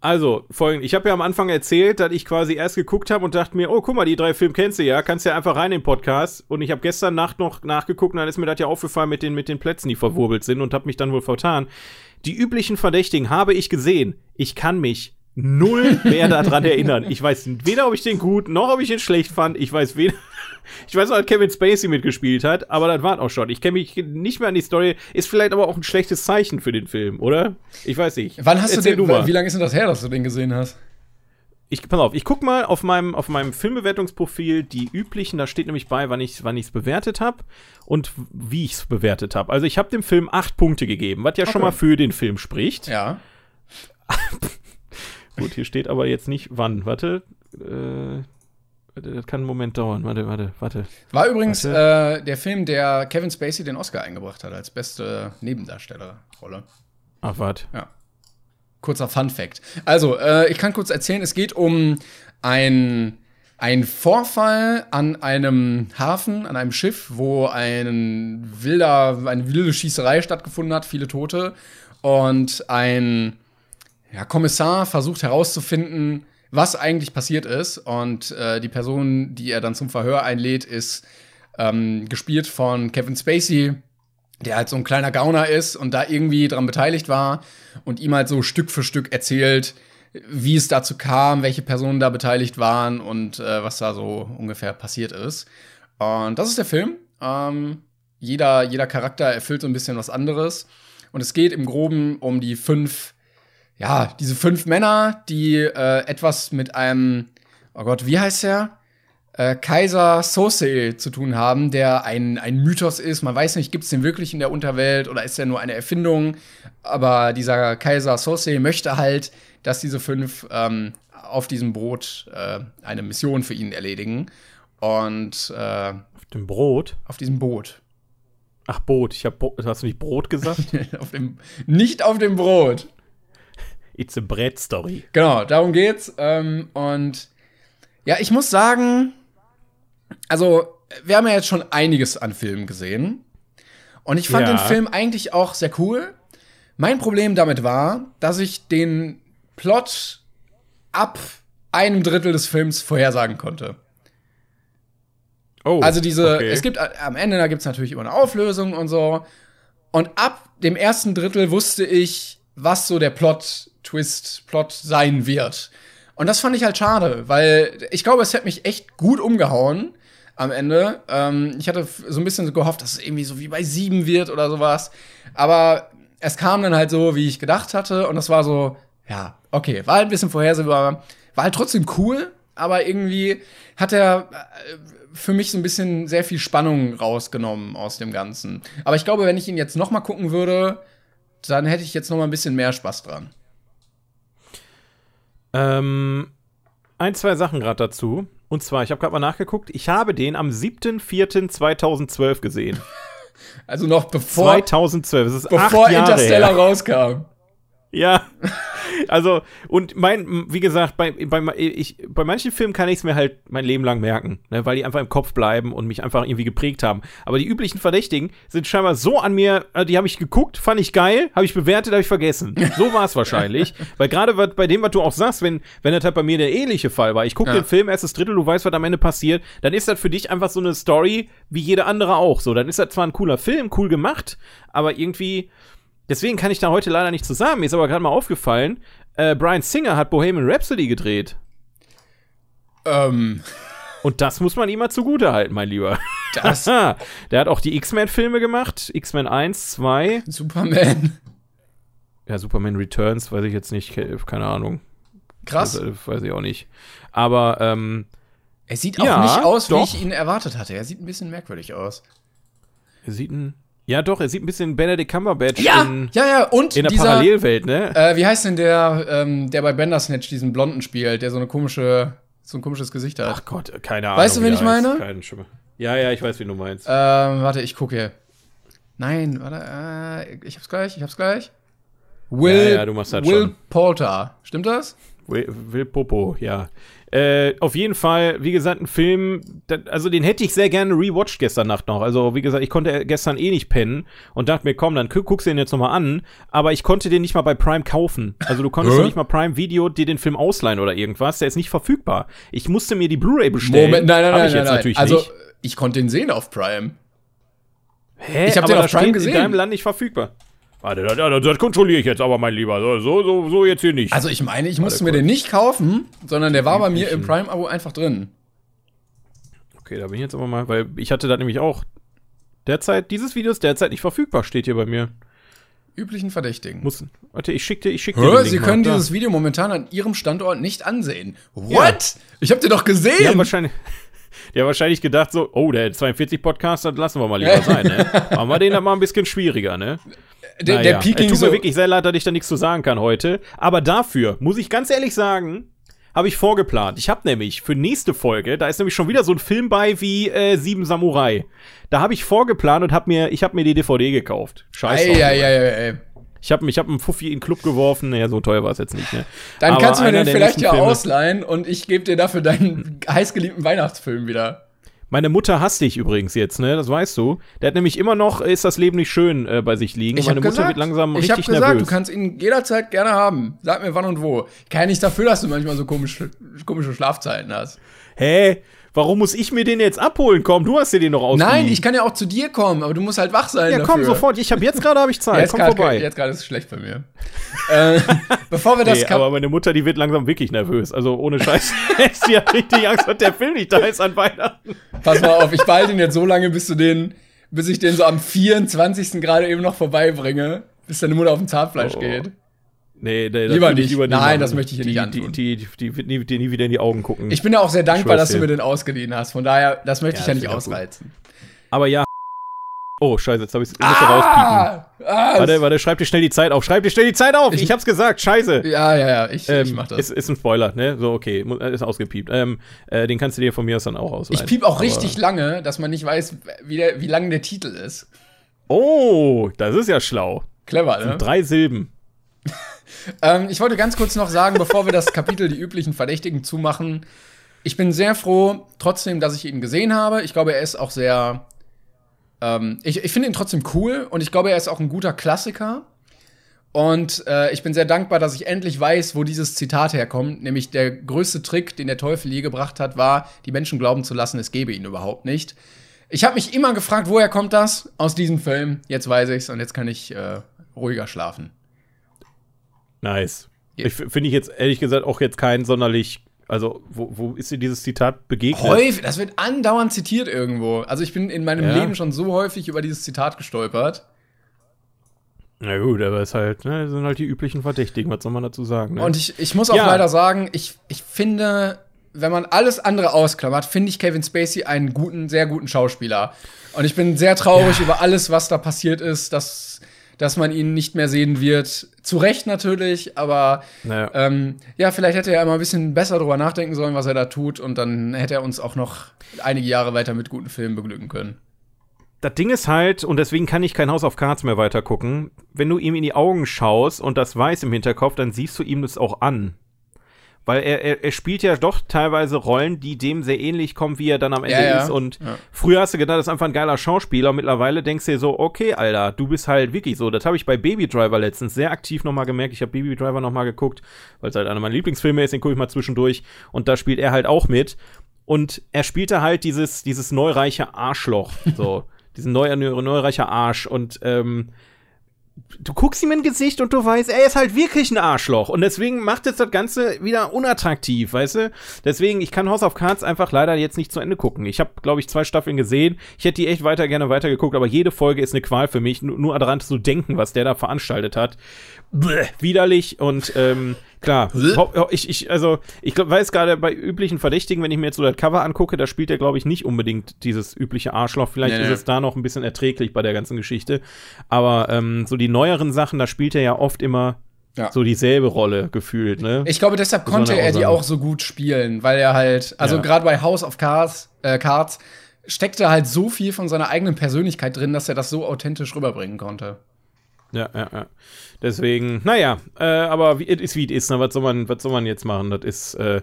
also, folgendes. Ich habe ja am Anfang erzählt, dass ich quasi erst geguckt habe und dachte mir, oh, guck mal, die drei Filme kennst du ja, kannst ja einfach rein in den Podcast. Und ich habe gestern Nacht noch nachgeguckt und dann ist mir das ja aufgefallen mit den, mit den Plätzen, die verwurbelt sind und habe mich dann wohl vertan. Die üblichen Verdächtigen habe ich gesehen. Ich kann mich null mehr daran erinnern. Ich weiß weder, ob ich den gut, noch ob ich den schlecht fand. Ich weiß weder, ich weiß noch, dass Kevin Spacey mitgespielt hat, aber das war auch schon. Ich kenne mich nicht mehr an die Story. Ist vielleicht aber auch ein schlechtes Zeichen für den Film, oder? Ich weiß nicht. Wann hast Erzähl du den, mal. wie lange ist denn das her, dass du den gesehen hast? Ich, pass auf, ich guck mal auf meinem, auf meinem Filmbewertungsprofil die üblichen, da steht nämlich bei, wann ich wann es bewertet habe und wie ich es bewertet habe. Also ich habe dem Film acht Punkte gegeben, was ja schon Okay. mal für den Film spricht. Ja. Gut, hier steht aber jetzt nicht wann. Warte, äh, das kann einen Moment dauern. Warte, warte, warte. War übrigens Warte. äh, der Film, der Kevin Spacey den Oscar eingebracht hat als beste Nebendarstellerrolle. Ach, warte. Ja. Kurzer Fun Fact. Also, äh, ich kann kurz erzählen, es geht um ein, ein Vorfall an einem Hafen, an einem Schiff, wo ein wilder, eine wilde Schießerei stattgefunden hat, viele Tote. Und ein ja, Kommissar versucht herauszufinden, was eigentlich passiert ist. Und äh, die Person, die er dann zum Verhör einlädt, ist ähm, gespielt von Kevin Spacey, der halt so ein kleiner Gauner ist und da irgendwie dran beteiligt war und ihm halt so Stück für Stück erzählt, wie es dazu kam, welche Personen da beteiligt waren und äh, was da so ungefähr passiert ist. Und das ist der Film. Ähm, jeder, jeder Charakter erfüllt so ein bisschen was anderes. Und es geht im Groben um die fünf, ja, diese fünf Männer, die äh, etwas mit einem, oh Gott, wie heißt der? äh, Kaiser Sose zu tun haben, der ein, ein Mythos ist. Man weiß nicht, gibt es den wirklich in der Unterwelt oder ist er nur eine Erfindung? Aber dieser Kaiser Sose möchte halt, dass diese fünf ähm, auf diesem Boot äh, eine Mission für ihn erledigen. Und äh, Auf dem Brot. auf diesem Boot. Ach, Boot. Ich hab, Bo hast du nicht Brot gesagt? auf dem, nicht auf dem Brot. It's a Brett Story. Genau, darum geht's. Ähm, und ja, ich muss sagen, also wir haben ja jetzt schon einiges an Filmen gesehen. Und ich fand Ja. den Film eigentlich auch sehr cool. Mein Problem damit war, dass ich den Plot ab einem Drittel des Films vorhersagen konnte. Oh. Also diese, okay. es gibt am Ende, da gibt es natürlich immer eine Auflösung und so. Und ab dem ersten Drittel wusste ich, was so der Plot-Twist, Plot sein wird. Und das fand ich halt schade, weil ich glaube, es hätte mich echt gut umgehauen am Ende. Ähm, ich hatte so ein bisschen gehofft, dass es irgendwie so wie bei sieben wird oder sowas. Aber es kam dann halt so, wie ich gedacht hatte. Und das war so, ja, okay, war halt ein bisschen vorhersehbar. War halt trotzdem cool, aber irgendwie hat er äh, für mich so ein bisschen sehr viel Spannung rausgenommen aus dem Ganzen. Aber ich glaube, wenn ich ihn jetzt noch mal gucken würde, dann hätte ich jetzt noch mal ein bisschen mehr Spaß dran. Ähm, ein, zwei Sachen gerade dazu. Und zwar, ich habe gerade mal nachgeguckt, ich habe den am 7.4.2012 gesehen. Also noch bevor, 2012, das ist bevor acht Jahre Interstellar her. rauskam. Ja. Also, und mein, wie gesagt, bei, bei, ich, bei manchen Filmen kann ich es mir halt mein Leben lang merken, ne, weil die einfach im Kopf bleiben und mich einfach irgendwie geprägt haben. Aber die üblichen Verdächtigen sind scheinbar so an mir, äh, die habe ich geguckt, fand ich geil, habe ich bewertet, habe ich vergessen. So war es wahrscheinlich. weil gerade bei dem, was du auch sagst, wenn, wenn das halt bei mir der ähnliche Fall war, ich gucke Ja. den Film, erstes Drittel, du weißt, was am Ende passiert, dann ist das für dich einfach so eine Story wie jede andere auch. So, dann ist das zwar ein cooler Film, cool gemacht, aber irgendwie. Deswegen kann ich da heute leider nicht zusammen. Mir ist aber gerade mal aufgefallen, äh, Brian Singer hat Bohemian Rhapsody gedreht. Ähm, Und das muss man ihm mal zugute halten, mein Lieber. das Der hat auch die X-Men-Filme gemacht. X-Men 1, 2. Superman. Ja, Superman Returns, weiß ich jetzt nicht. ke- Keine Ahnung. Krass. Das, äh, weiß ich auch nicht. Aber, ähm, Er sieht auch Ja, nicht aus, wie doch. ich ihn erwartet hatte. Er sieht ein bisschen merkwürdig aus. er sieht ein. Ja, doch, er sieht ein bisschen Benedict Cumberbatch Ja, in, ja, ja. Und in der dieser, Parallelwelt, ne? äh, wie heißt denn der, ähm, der bei Bandersnatch diesen Blonden spielt, der so eine komische, so ein komisches Gesicht hat? Ach Gott, keine Ahnung. Weißt du, wen ich meine? Keinen Schimmer. Ja, ja, ich weiß, wie du meinst. Ähm, warte, ich gucke hier. Nein, warte, äh, ich hab's gleich, ich hab's gleich. Will, Ja, ja, du machst das Will schon. Porter. Stimmt das? Will, Will Popo, ja. Äh, auf jeden Fall, wie gesagt, ein Film, da, also den hätte ich sehr gerne rewatcht gestern Nacht noch. Also, wie gesagt, ich konnte gestern eh nicht pennen und dachte mir, komm, dann gu- guckst du den jetzt nochmal an. Aber ich konnte den nicht mal bei Prime kaufen. Also, du konntest nicht mal Prime Video dir den Film ausleihen oder irgendwas. Der ist nicht verfügbar. Ich musste mir die Blu-ray bestellen. Moment, nein, nein, nein, ich nein, nein. Also, nicht. ich konnte den sehen auf Prime. Hä? ich hab Aber den auf Prime gesehen. in deinem Land nicht verfügbar. Warte, das, das, das kontrolliere ich jetzt aber, mein Lieber. So, so, so, jetzt hier nicht. Also, ich meine, ich musste mir den nicht kaufen, sondern der war bei mir im. Prime-Abo einfach drin. Okay, da bin ich jetzt aber mal, weil ich hatte da nämlich auch derzeit, dieses Video ist derzeit nicht verfügbar, steht hier bei mir. Üblichen Verdächtigen. Muss, warte, ich schick dir, ich schick dir den Sie Link können mal. Da. dieses Video momentan an Ihrem Standort nicht ansehen. What? Ich hab den doch gesehen. Haben wahrscheinlich, die haben wahrscheinlich gedacht so, oh, der 42 Podcast, das lassen wir mal lieber sein, ne? Machen wir den dann mal ein bisschen schwieriger, ne? der, Naja, der Peking es tut so. mir wirklich sehr leid, dass ich da nichts zu sagen kann heute. Aber dafür, muss ich ganz ehrlich sagen, habe ich vorgeplant. Ich habe nämlich für nächste Folge, da ist nämlich schon wieder so ein Film bei wie äh, Sieben Samurai. Da habe ich vorgeplant und habe mir, ich habe mir die DVD gekauft. Scheiße. Ey, ey, ey, ey, ey. Ich habe ich hab einen Fuffi in den Club geworfen. Naja, so teuer war es jetzt nicht, ne? Dann Aber kannst du mir den vielleicht ja Filme- ausleihen und ich gebe dir dafür deinen heißgeliebten Weihnachtsfilm wieder. Meine Mutter hasst dich übrigens jetzt, ne? Das weißt du. Der hat nämlich immer noch, ist das Leben nicht schön äh, bei sich liegen. Ich Meine Mutter gesagt, wird langsam ich hab richtig gesagt, nervös. du kannst ihn jederzeit gerne haben. Sag mir wann und wo. Kann nicht dafür, dass du manchmal so komisch, komische Schlafzeiten hast. Hä? Warum muss ich mir den jetzt abholen? Komm, du hast dir den noch ausgeliehen. Nein, ich kann ja auch zu dir kommen, aber du musst halt wach sein Ja, dafür. komm, sofort. Ich habe jetzt gerade habe ich Zeit. Jetzt komm gerade vorbei. jetzt gerade ist es schlecht bei mir. äh, bevor wir das Nee, aber meine Mutter, die wird langsam wirklich nervös. Also ohne Scheiß. die hat richtig Angst, dass der Film nicht da ist an Weihnachten. Pass mal auf, ich behalte ihn jetzt so lange, bis du den, bis ich den so am 24. gerade eben noch vorbeibringe, bis deine Mutter auf dem Zahnfleisch Oh. geht. Nee, nee, das Lieber nicht. Lieber Nein, das möchte ich hier die, nicht antun. Die, die, die, die wird nie, dir nie wieder in die Augen gucken. Ich bin ja auch sehr dankbar, dass du mir den ausgeliehen hast. Von daher, das möchte Ja, ich ja nicht gut. ausreizen. aber ja. Oh, scheiße, jetzt habe ich es rauspiepen. Ah, Warte, warte, schreib dir schnell die Zeit auf. Schreib dir schnell die Zeit auf. Ich, Ich- hab's gesagt, scheiße. Ja, ja, ja, ich, Ähm, ich mach das. Ist, ist ein Spoiler, ne? So, okay, mu- ist ausgepiept. Ähm, äh, den kannst du dir von mir aus dann auch ausleihen. ich piep auch richtig lange, dass man nicht weiß, wie, der, wie lang der Titel ist. Oh, das ist ja schlau. Clever, ne? Drei Silben. Ähm, ich wollte ganz kurz noch sagen, bevor wir das Kapitel die üblichen Verdächtigen zumachen, ich bin sehr froh, trotzdem, dass ich ihn gesehen habe. Ich glaube, er ist auch sehr. Ähm, ich ich finde ihn trotzdem cool und ich glaube, er ist auch ein guter Klassiker. Und äh, ich bin sehr dankbar, dass ich endlich weiß, wo dieses Zitat herkommt. Nämlich der größte Trick, den der Teufel je gebracht hat, war, die Menschen glauben zu lassen, es gebe ihn überhaupt nicht. Ich habe mich immer gefragt, woher kommt das aus diesem Film? Jetzt weiß ich's und jetzt kann ich äh, ruhiger schlafen. Nice. Ja. Ich finde ich jetzt ehrlich gesagt auch jetzt kein sonderlich. Also, wo, wo ist dir dieses Zitat begegnet? Häufig, das wird andauernd zitiert irgendwo. Also ich bin in meinem Ja. Leben schon so häufig über dieses Zitat gestolpert. Na gut, aber es halt, ne, sind halt die üblichen Verdächtigen, was soll man dazu sagen? Ne? Und ich, ich muss auch Ja. leider sagen, ich, ich finde, wenn man alles andere ausklammert, finde ich Kevin Spacey einen guten, sehr guten Schauspieler. Und ich bin sehr traurig über alles, was da passiert ist, dass, dass man ihn nicht mehr sehen wird. Zu Recht natürlich, aber naja. ähm, ja, vielleicht hätte er mal ein bisschen besser drüber nachdenken sollen, was er da tut. Und dann hätte er uns auch noch einige Jahre weiter mit guten Filmen beglücken können. das Ding ist halt, und deswegen kann ich kein House of Cards mehr weiter gucken, wenn du ihm in die Augen schaust und das weiß im Hinterkopf, dann siehst du ihm das auch an. Weil er, er, er spielt ja doch teilweise Rollen, die dem sehr ähnlich kommen, wie er dann am Ende Ja, ja. ist. Und Ja. früher hast du gedacht, das ist einfach ein geiler Schauspieler. Und mittlerweile denkst du dir so, okay, Alter, du bist halt wirklich so. Das habe ich bei Baby Driver letztens sehr aktiv nochmal gemerkt. Ich habe Baby Driver nochmal geguckt, weil es halt einer meiner Lieblingsfilme ist, den gucke ich mal zwischendurch. Und da spielt er halt auch mit. Und er spielte halt dieses, dieses neureiche Arschloch. So, diesen neu, neureicher Arsch. Und ähm, du guckst ihm in Gesicht und du weißt, er ist halt wirklich ein Arschloch. Und deswegen macht es das Ganze wieder unattraktiv, weißt du? Deswegen, ich kann House of Cards einfach leider jetzt nicht zu Ende gucken. Ich habe, glaube ich, zwei Staffeln gesehen. Ich hätte die echt weiter gerne weitergeguckt, aber jede Folge ist eine Qual für mich. Nur, nur daran zu denken, was der da veranstaltet hat. Bäh, widerlich und ähm, klar, ich, ich, also, ich glaub, weiß gerade bei üblichen Verdächtigen, wenn ich mir jetzt so das Cover angucke, da spielt er, glaube ich, nicht unbedingt dieses übliche Arschloch. Vielleicht Nee, ist nee. es da noch ein bisschen erträglich bei der ganzen Geschichte. Aber ähm, so die neueren Sachen, da spielt er ja oft immer Ja. so dieselbe Rolle gefühlt, ne? Ich glaube, deshalb konnte er die auch so gut spielen, weil er halt, also Ja. gerade bei House of Cards, äh, Cards steckte halt so viel von seiner eigenen Persönlichkeit drin, dass er das so authentisch rüberbringen konnte. Ja, ja, ja. Deswegen, naja, äh, aber wie es ist, wie es ist, ne? was soll man, was soll man jetzt machen? Das ist, äh,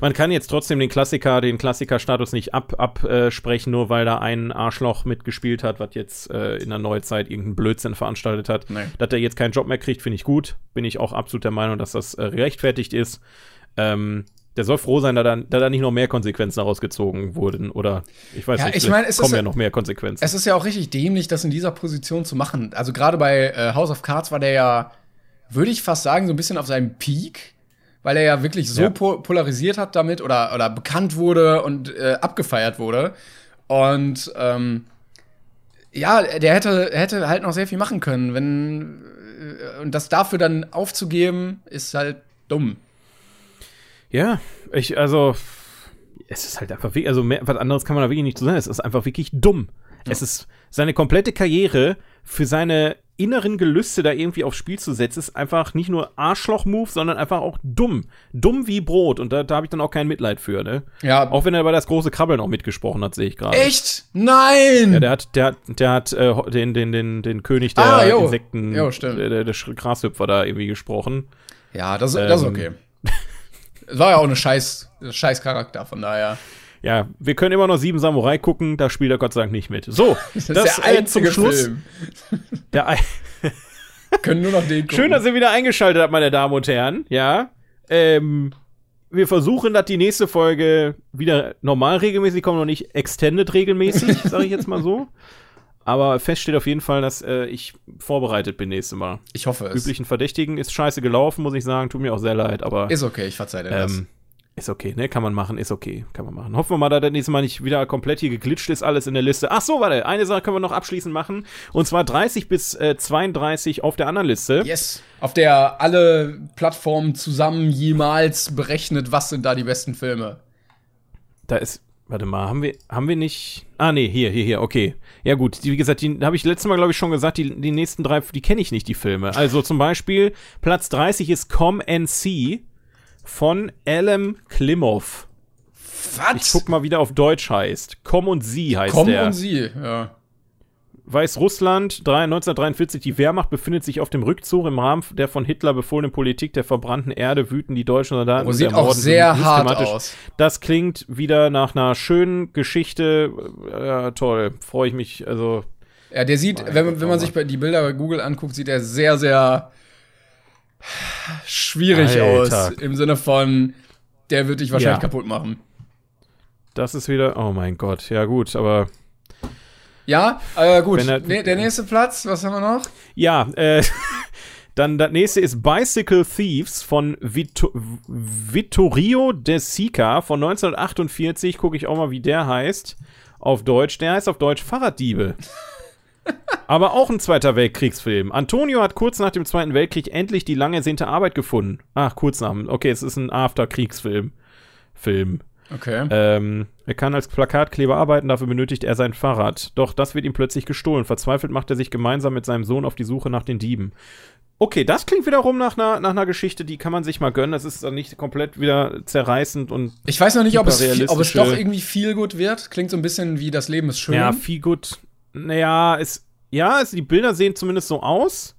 man kann jetzt trotzdem den Klassiker, den Klassikerstatus nicht ab, absprechen, nur weil da ein Arschloch mitgespielt hat, was jetzt äh, in der Neuzeit irgendeinen Blödsinn veranstaltet hat. Nee. Dass er jetzt keinen Job mehr kriegt, finde ich gut. Bin ich auch absolut der Meinung, dass das äh, gerechtfertigt ist. Ähm, der soll froh sein, da da, da da nicht noch mehr Konsequenzen daraus gezogen wurden. Oder ich weiß Ja, nicht, ich meine, es kommen ja- ja noch mehr Konsequenzen. Es ist ja auch richtig dämlich, das in dieser Position zu machen. Also gerade bei äh, House of Cards war der ja, würde ich fast sagen, so ein bisschen auf seinem Peak, weil er ja wirklich so Ja. po polarisiert hat damit oder, oder bekannt wurde und äh, abgefeiert wurde. Und ähm, ja, der hätte, hätte halt noch sehr viel machen können, wenn äh, und das dafür dann aufzugeben, ist halt dumm. Ja, ich, also, es ist halt einfach wirklich, also mehr, was anderes kann man da wirklich nicht zu sagen. Es ist einfach wirklich dumm. Es ist seine komplette Karriere für seine inneren Gelüste da irgendwie aufs Spiel zu setzen, ist einfach nicht nur Arschloch-Move, sondern einfach auch dumm. Dumm wie Brot. Und da, da habe ich dann auch kein Mitleid für, ne? Ja, Auch wenn er bei das große Krabbeln auch mitgesprochen hat, sehe ich gerade. echt? Nein! Ja, der hat, der hat, der hat äh, den, den, den, den König der Ah, jo. Insekten, Jo, stimmt. der, der, der Grashüpfer da irgendwie gesprochen. ja, das, das ist Ähm. okay. Es war ja auch eine scheiß, scheiß Charakter, von daher. Ja, wir können immer noch sieben Samurai gucken, da spielt er Gott sei Dank nicht mit. So, Das ist der einzige Film. Der ein Können nur noch den gucken. Schön, dass ihr wieder eingeschaltet habt, meine Damen und Herren. Ja. Ähm, wir versuchen, dass die nächste Folge wieder normal regelmäßig kommt und nicht extended regelmäßig, sage ich jetzt mal so. Aber fest steht auf jeden Fall, dass äh, ich vorbereitet bin nächstes Mal. Ich hoffe es. Üblichen Verdächtigen ist scheiße gelaufen, muss ich sagen. Tut mir auch sehr leid, aber Ist okay, ich verzeih dir das. ähm, ist okay, ne? Kann man machen, ist okay. Kann man machen. Hoffen wir mal, dass das nächste Mal nicht wieder komplett hier geglitscht ist, alles in der Liste. Ach so, warte, eine Sache können wir noch abschließend machen. Und zwar 30 bis äh, 32 auf der anderen Liste. Yes. Auf der alle Plattformen zusammen jemals berechnet, was sind da die besten Filme. Da ist, warte mal, haben wir, haben wir nicht. Ah, nee, hier, hier, hier, okay. Ja, gut, die, wie gesagt, die habe ich letztes Mal, glaube ich, schon gesagt, die, die nächsten drei, die kenne ich nicht, die Filme. Also zum Beispiel, Platz 30 ist Come and See von Alan Klimov. Ich Was? guck mal, wie der auf Deutsch heißt. Komm und Sie heißt Komm der. und sie, ja. Weißrussland, drei- 1943, die Wehrmacht befindet sich auf dem Rückzug. Im Rahmen der von Hitler befohlenen Politik der verbrannten Erde wüten die deutschen Soldaten. Oh, sieht auch sehr hart aus. Das klingt wieder nach einer schönen Geschichte. Ja, toll. Freue ich mich. Also, Ja, der sieht, wenn, wenn man Aua. sich die Bilder bei Google anguckt, sieht er sehr, sehr schwierig Alter. aus. Im Sinne von, der wird dich wahrscheinlich Ja. kaputt machen. das ist wieder. Oh mein Gott. Ja, gut, aber. Ja, äh, gut. Er- nee, der nächste Platz, was haben wir noch? Ja, äh, dann das nächste ist Bicycle Thieves von Vito Vittorio De Sica von 1948. Gucke ich auch mal, wie der heißt auf Deutsch. Der heißt auf Deutsch Fahrraddiebe. Aber auch ein Zweiter Weltkriegsfilm. Antonio hat kurz nach dem Zweiten Weltkrieg endlich die lang ersehnte Arbeit gefunden. Ach, kurz nach. Okay, es ist ein After-Kriegsfilm. Film. Okay. Ähm, er kann als Plakatkleber arbeiten, dafür benötigt er sein Fahrrad. Doch das wird ihm plötzlich gestohlen. Verzweifelt macht er sich gemeinsam mit seinem Sohn auf die Suche nach den Dieben. Okay, das klingt wiederum nach einer, nach einer Geschichte, die kann man sich mal gönnen. Das ist dann nicht komplett wieder zerreißend und Ich weiß noch nicht, ob es, viel- ob es doch irgendwie viel gut wird. Klingt so ein bisschen wie das Leben ist schön. ja, viel gut. Naja, es, ja, es, die Bilder sehen zumindest so aus,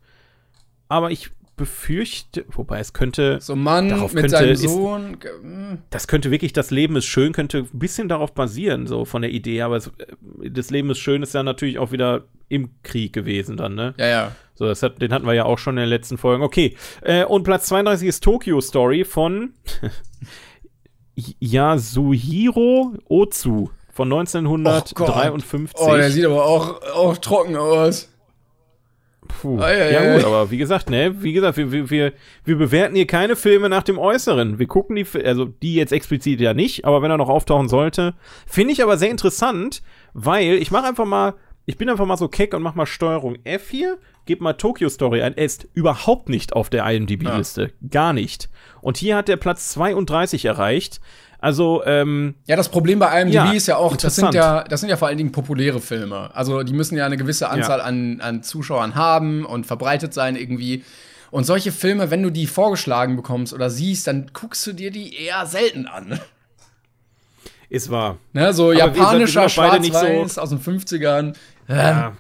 aber ich befürchte, wobei es könnte, so ein Mann Darauf mit könnte- seinem Sohn. hm. das könnte wirklich, das Leben ist schön, könnte ein bisschen darauf basieren, so von der Idee, aber es, äh, das Leben ist schön ist ja natürlich auch wieder im Krieg gewesen dann, ne? Ja, ja. So, das hat, den hatten wir ja auch schon in den letzten Folgen. Okay, äh, und Platz 32 ist Tokyo Story von Yasuhiro Ozu von 1953. Oh, der sieht aber auch, auch trocken aus. Puh. Ei, ei, ja ei. gut, aber wie gesagt, ne, wie gesagt, wir, wir, wir, wir bewerten hier keine Filme nach dem Äußeren. Wir gucken die, also die jetzt explizit ja nicht, aber wenn er noch auftauchen sollte, finde ich aber sehr interessant, weil ich mache einfach mal, ich bin einfach mal so keck und mach mal Steuerung F hier, gebe mal Tokyo Story ein. Er ist überhaupt nicht auf der IMDb-Liste, gar nicht. Und hier hat er Platz 32 erreicht. Also, ähm, Ja, das Problem bei IMDb Ja, ist ja auch, das sind ja, das sind ja vor allen Dingen populäre Filme. Also die müssen ja eine gewisse Anzahl an, an Zuschauern haben und verbreitet sein irgendwie. Und solche Filme, wenn du die vorgeschlagen bekommst oder siehst, dann guckst du dir die eher selten an. ist wahr. Ne, so Aber japanischer nicht so- Schwarz-Weiß aus den 50ern. Ja.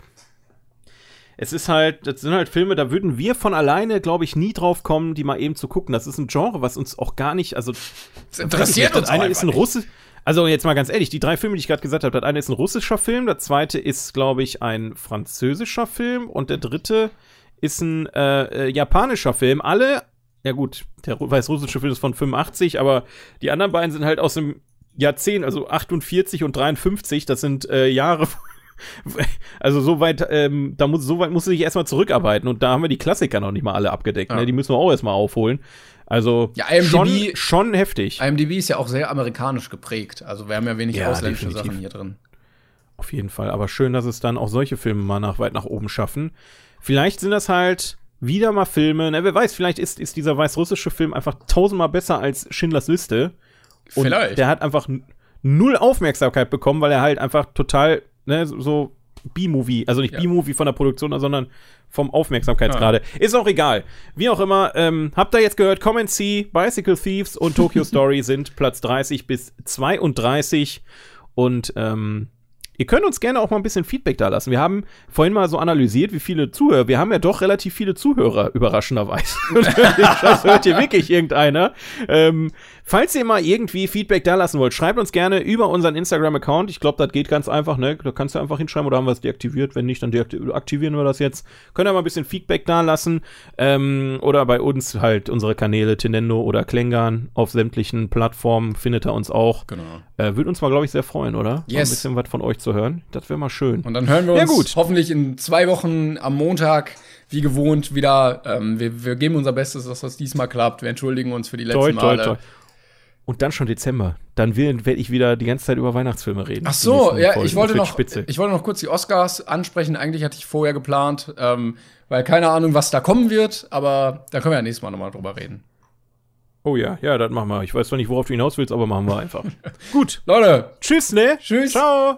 Es ist halt, das sind halt Filme, da würden wir von alleine, glaube ich, nie drauf kommen, die mal eben zu gucken. Das ist ein Genre, was uns auch gar nicht, also Das interessiert das uns eine auch ist ein Russisch. Also jetzt mal ganz ehrlich, die drei Filme, die ich gerade gesagt habe, das eine ist ein russischer Film, der zweite ist, glaube ich, ein französischer Film und der dritte ist ein äh, äh, japanischer Film. Alle, ja gut, der ru- weißrussische Film ist von 85, aber die anderen beiden sind halt aus dem Jahrzehnt, also 48 und 53, das sind äh, Jahre. Also so weit, ähm, da muss, so weit musst du dich erstmal zurückarbeiten und da haben wir die Klassiker noch nicht mal alle abgedeckt. Ja. Ne? Die müssen wir auch erstmal aufholen. Also Ja, IMDb schon, schon heftig. IMDb ist ja auch sehr amerikanisch geprägt. Also wir haben ja wenig Ja, ausländische definitiv. Sachen hier drin. Auf jeden Fall. Aber schön, dass es dann auch solche Filme mal nach weit nach oben schaffen. Vielleicht sind das halt wieder mal Filme. Na, wer weiß, vielleicht ist, ist dieser weißrussische Film einfach tausendmal besser als Schindlers Liste. Und Vielleicht. der hat einfach null Aufmerksamkeit bekommen, weil er halt einfach total, ne, so- B-Movie, also nicht Ja. B-Movie von der Produktion, sondern vom Aufmerksamkeitsgrade. Ist auch egal. Wie auch immer, ähm, habt ihr jetzt gehört, Comment C, Bicycle Thieves und Tokyo Story sind Platz 30 bis 32 und ähm, Ihr könnt uns gerne auch mal ein bisschen Feedback da lassen. Wir haben vorhin mal so analysiert, wie viele Zuhörer. Wir haben ja doch relativ viele Zuhörer, überraschenderweise. das hört hier wirklich irgendeiner. Ähm, falls ihr mal irgendwie Feedback da lassen wollt, schreibt uns gerne über unseren Instagram-Account. Ich glaube, das geht ganz einfach, ne? Da kannst du einfach hinschreiben oder haben wir es deaktiviert. Wenn nicht, dann aktivieren wir das jetzt. Könnt ihr mal ein bisschen Feedback da lassen. Ähm, oder bei uns halt unsere Kanäle Tinendo oder Klängern auf sämtlichen Plattformen findet ihr uns auch. Genau. Äh, Würde uns mal, glaube ich, sehr freuen, oder? Mal Yes. ein bisschen was von euch zu hören. Das wäre mal schön. Und dann hören wir Ja, uns gut. hoffentlich in zwei Wochen am Montag, wie gewohnt, wieder. Ähm, wir, wir geben unser Bestes, dass das diesmal klappt. Wir entschuldigen uns für die letzten Toi, toi, Male. toi. Und dann schon Dezember. Dann werde ich wieder die ganze Zeit über Weihnachtsfilme reden. Ach so, ja, Folgen. ich wollte noch, Spitze. ich wollte noch kurz die Oscars ansprechen. Eigentlich hatte ich vorher geplant, ähm, weil keine Ahnung, was da kommen wird, aber da können wir ja nächstes Mal nochmal drüber reden. Oh ja, ja, das machen wir. Ich weiß zwar nicht, worauf du hinaus willst, aber machen wir einfach. Gut. Leute, Tschüss, ne? Tschüss. Ciao.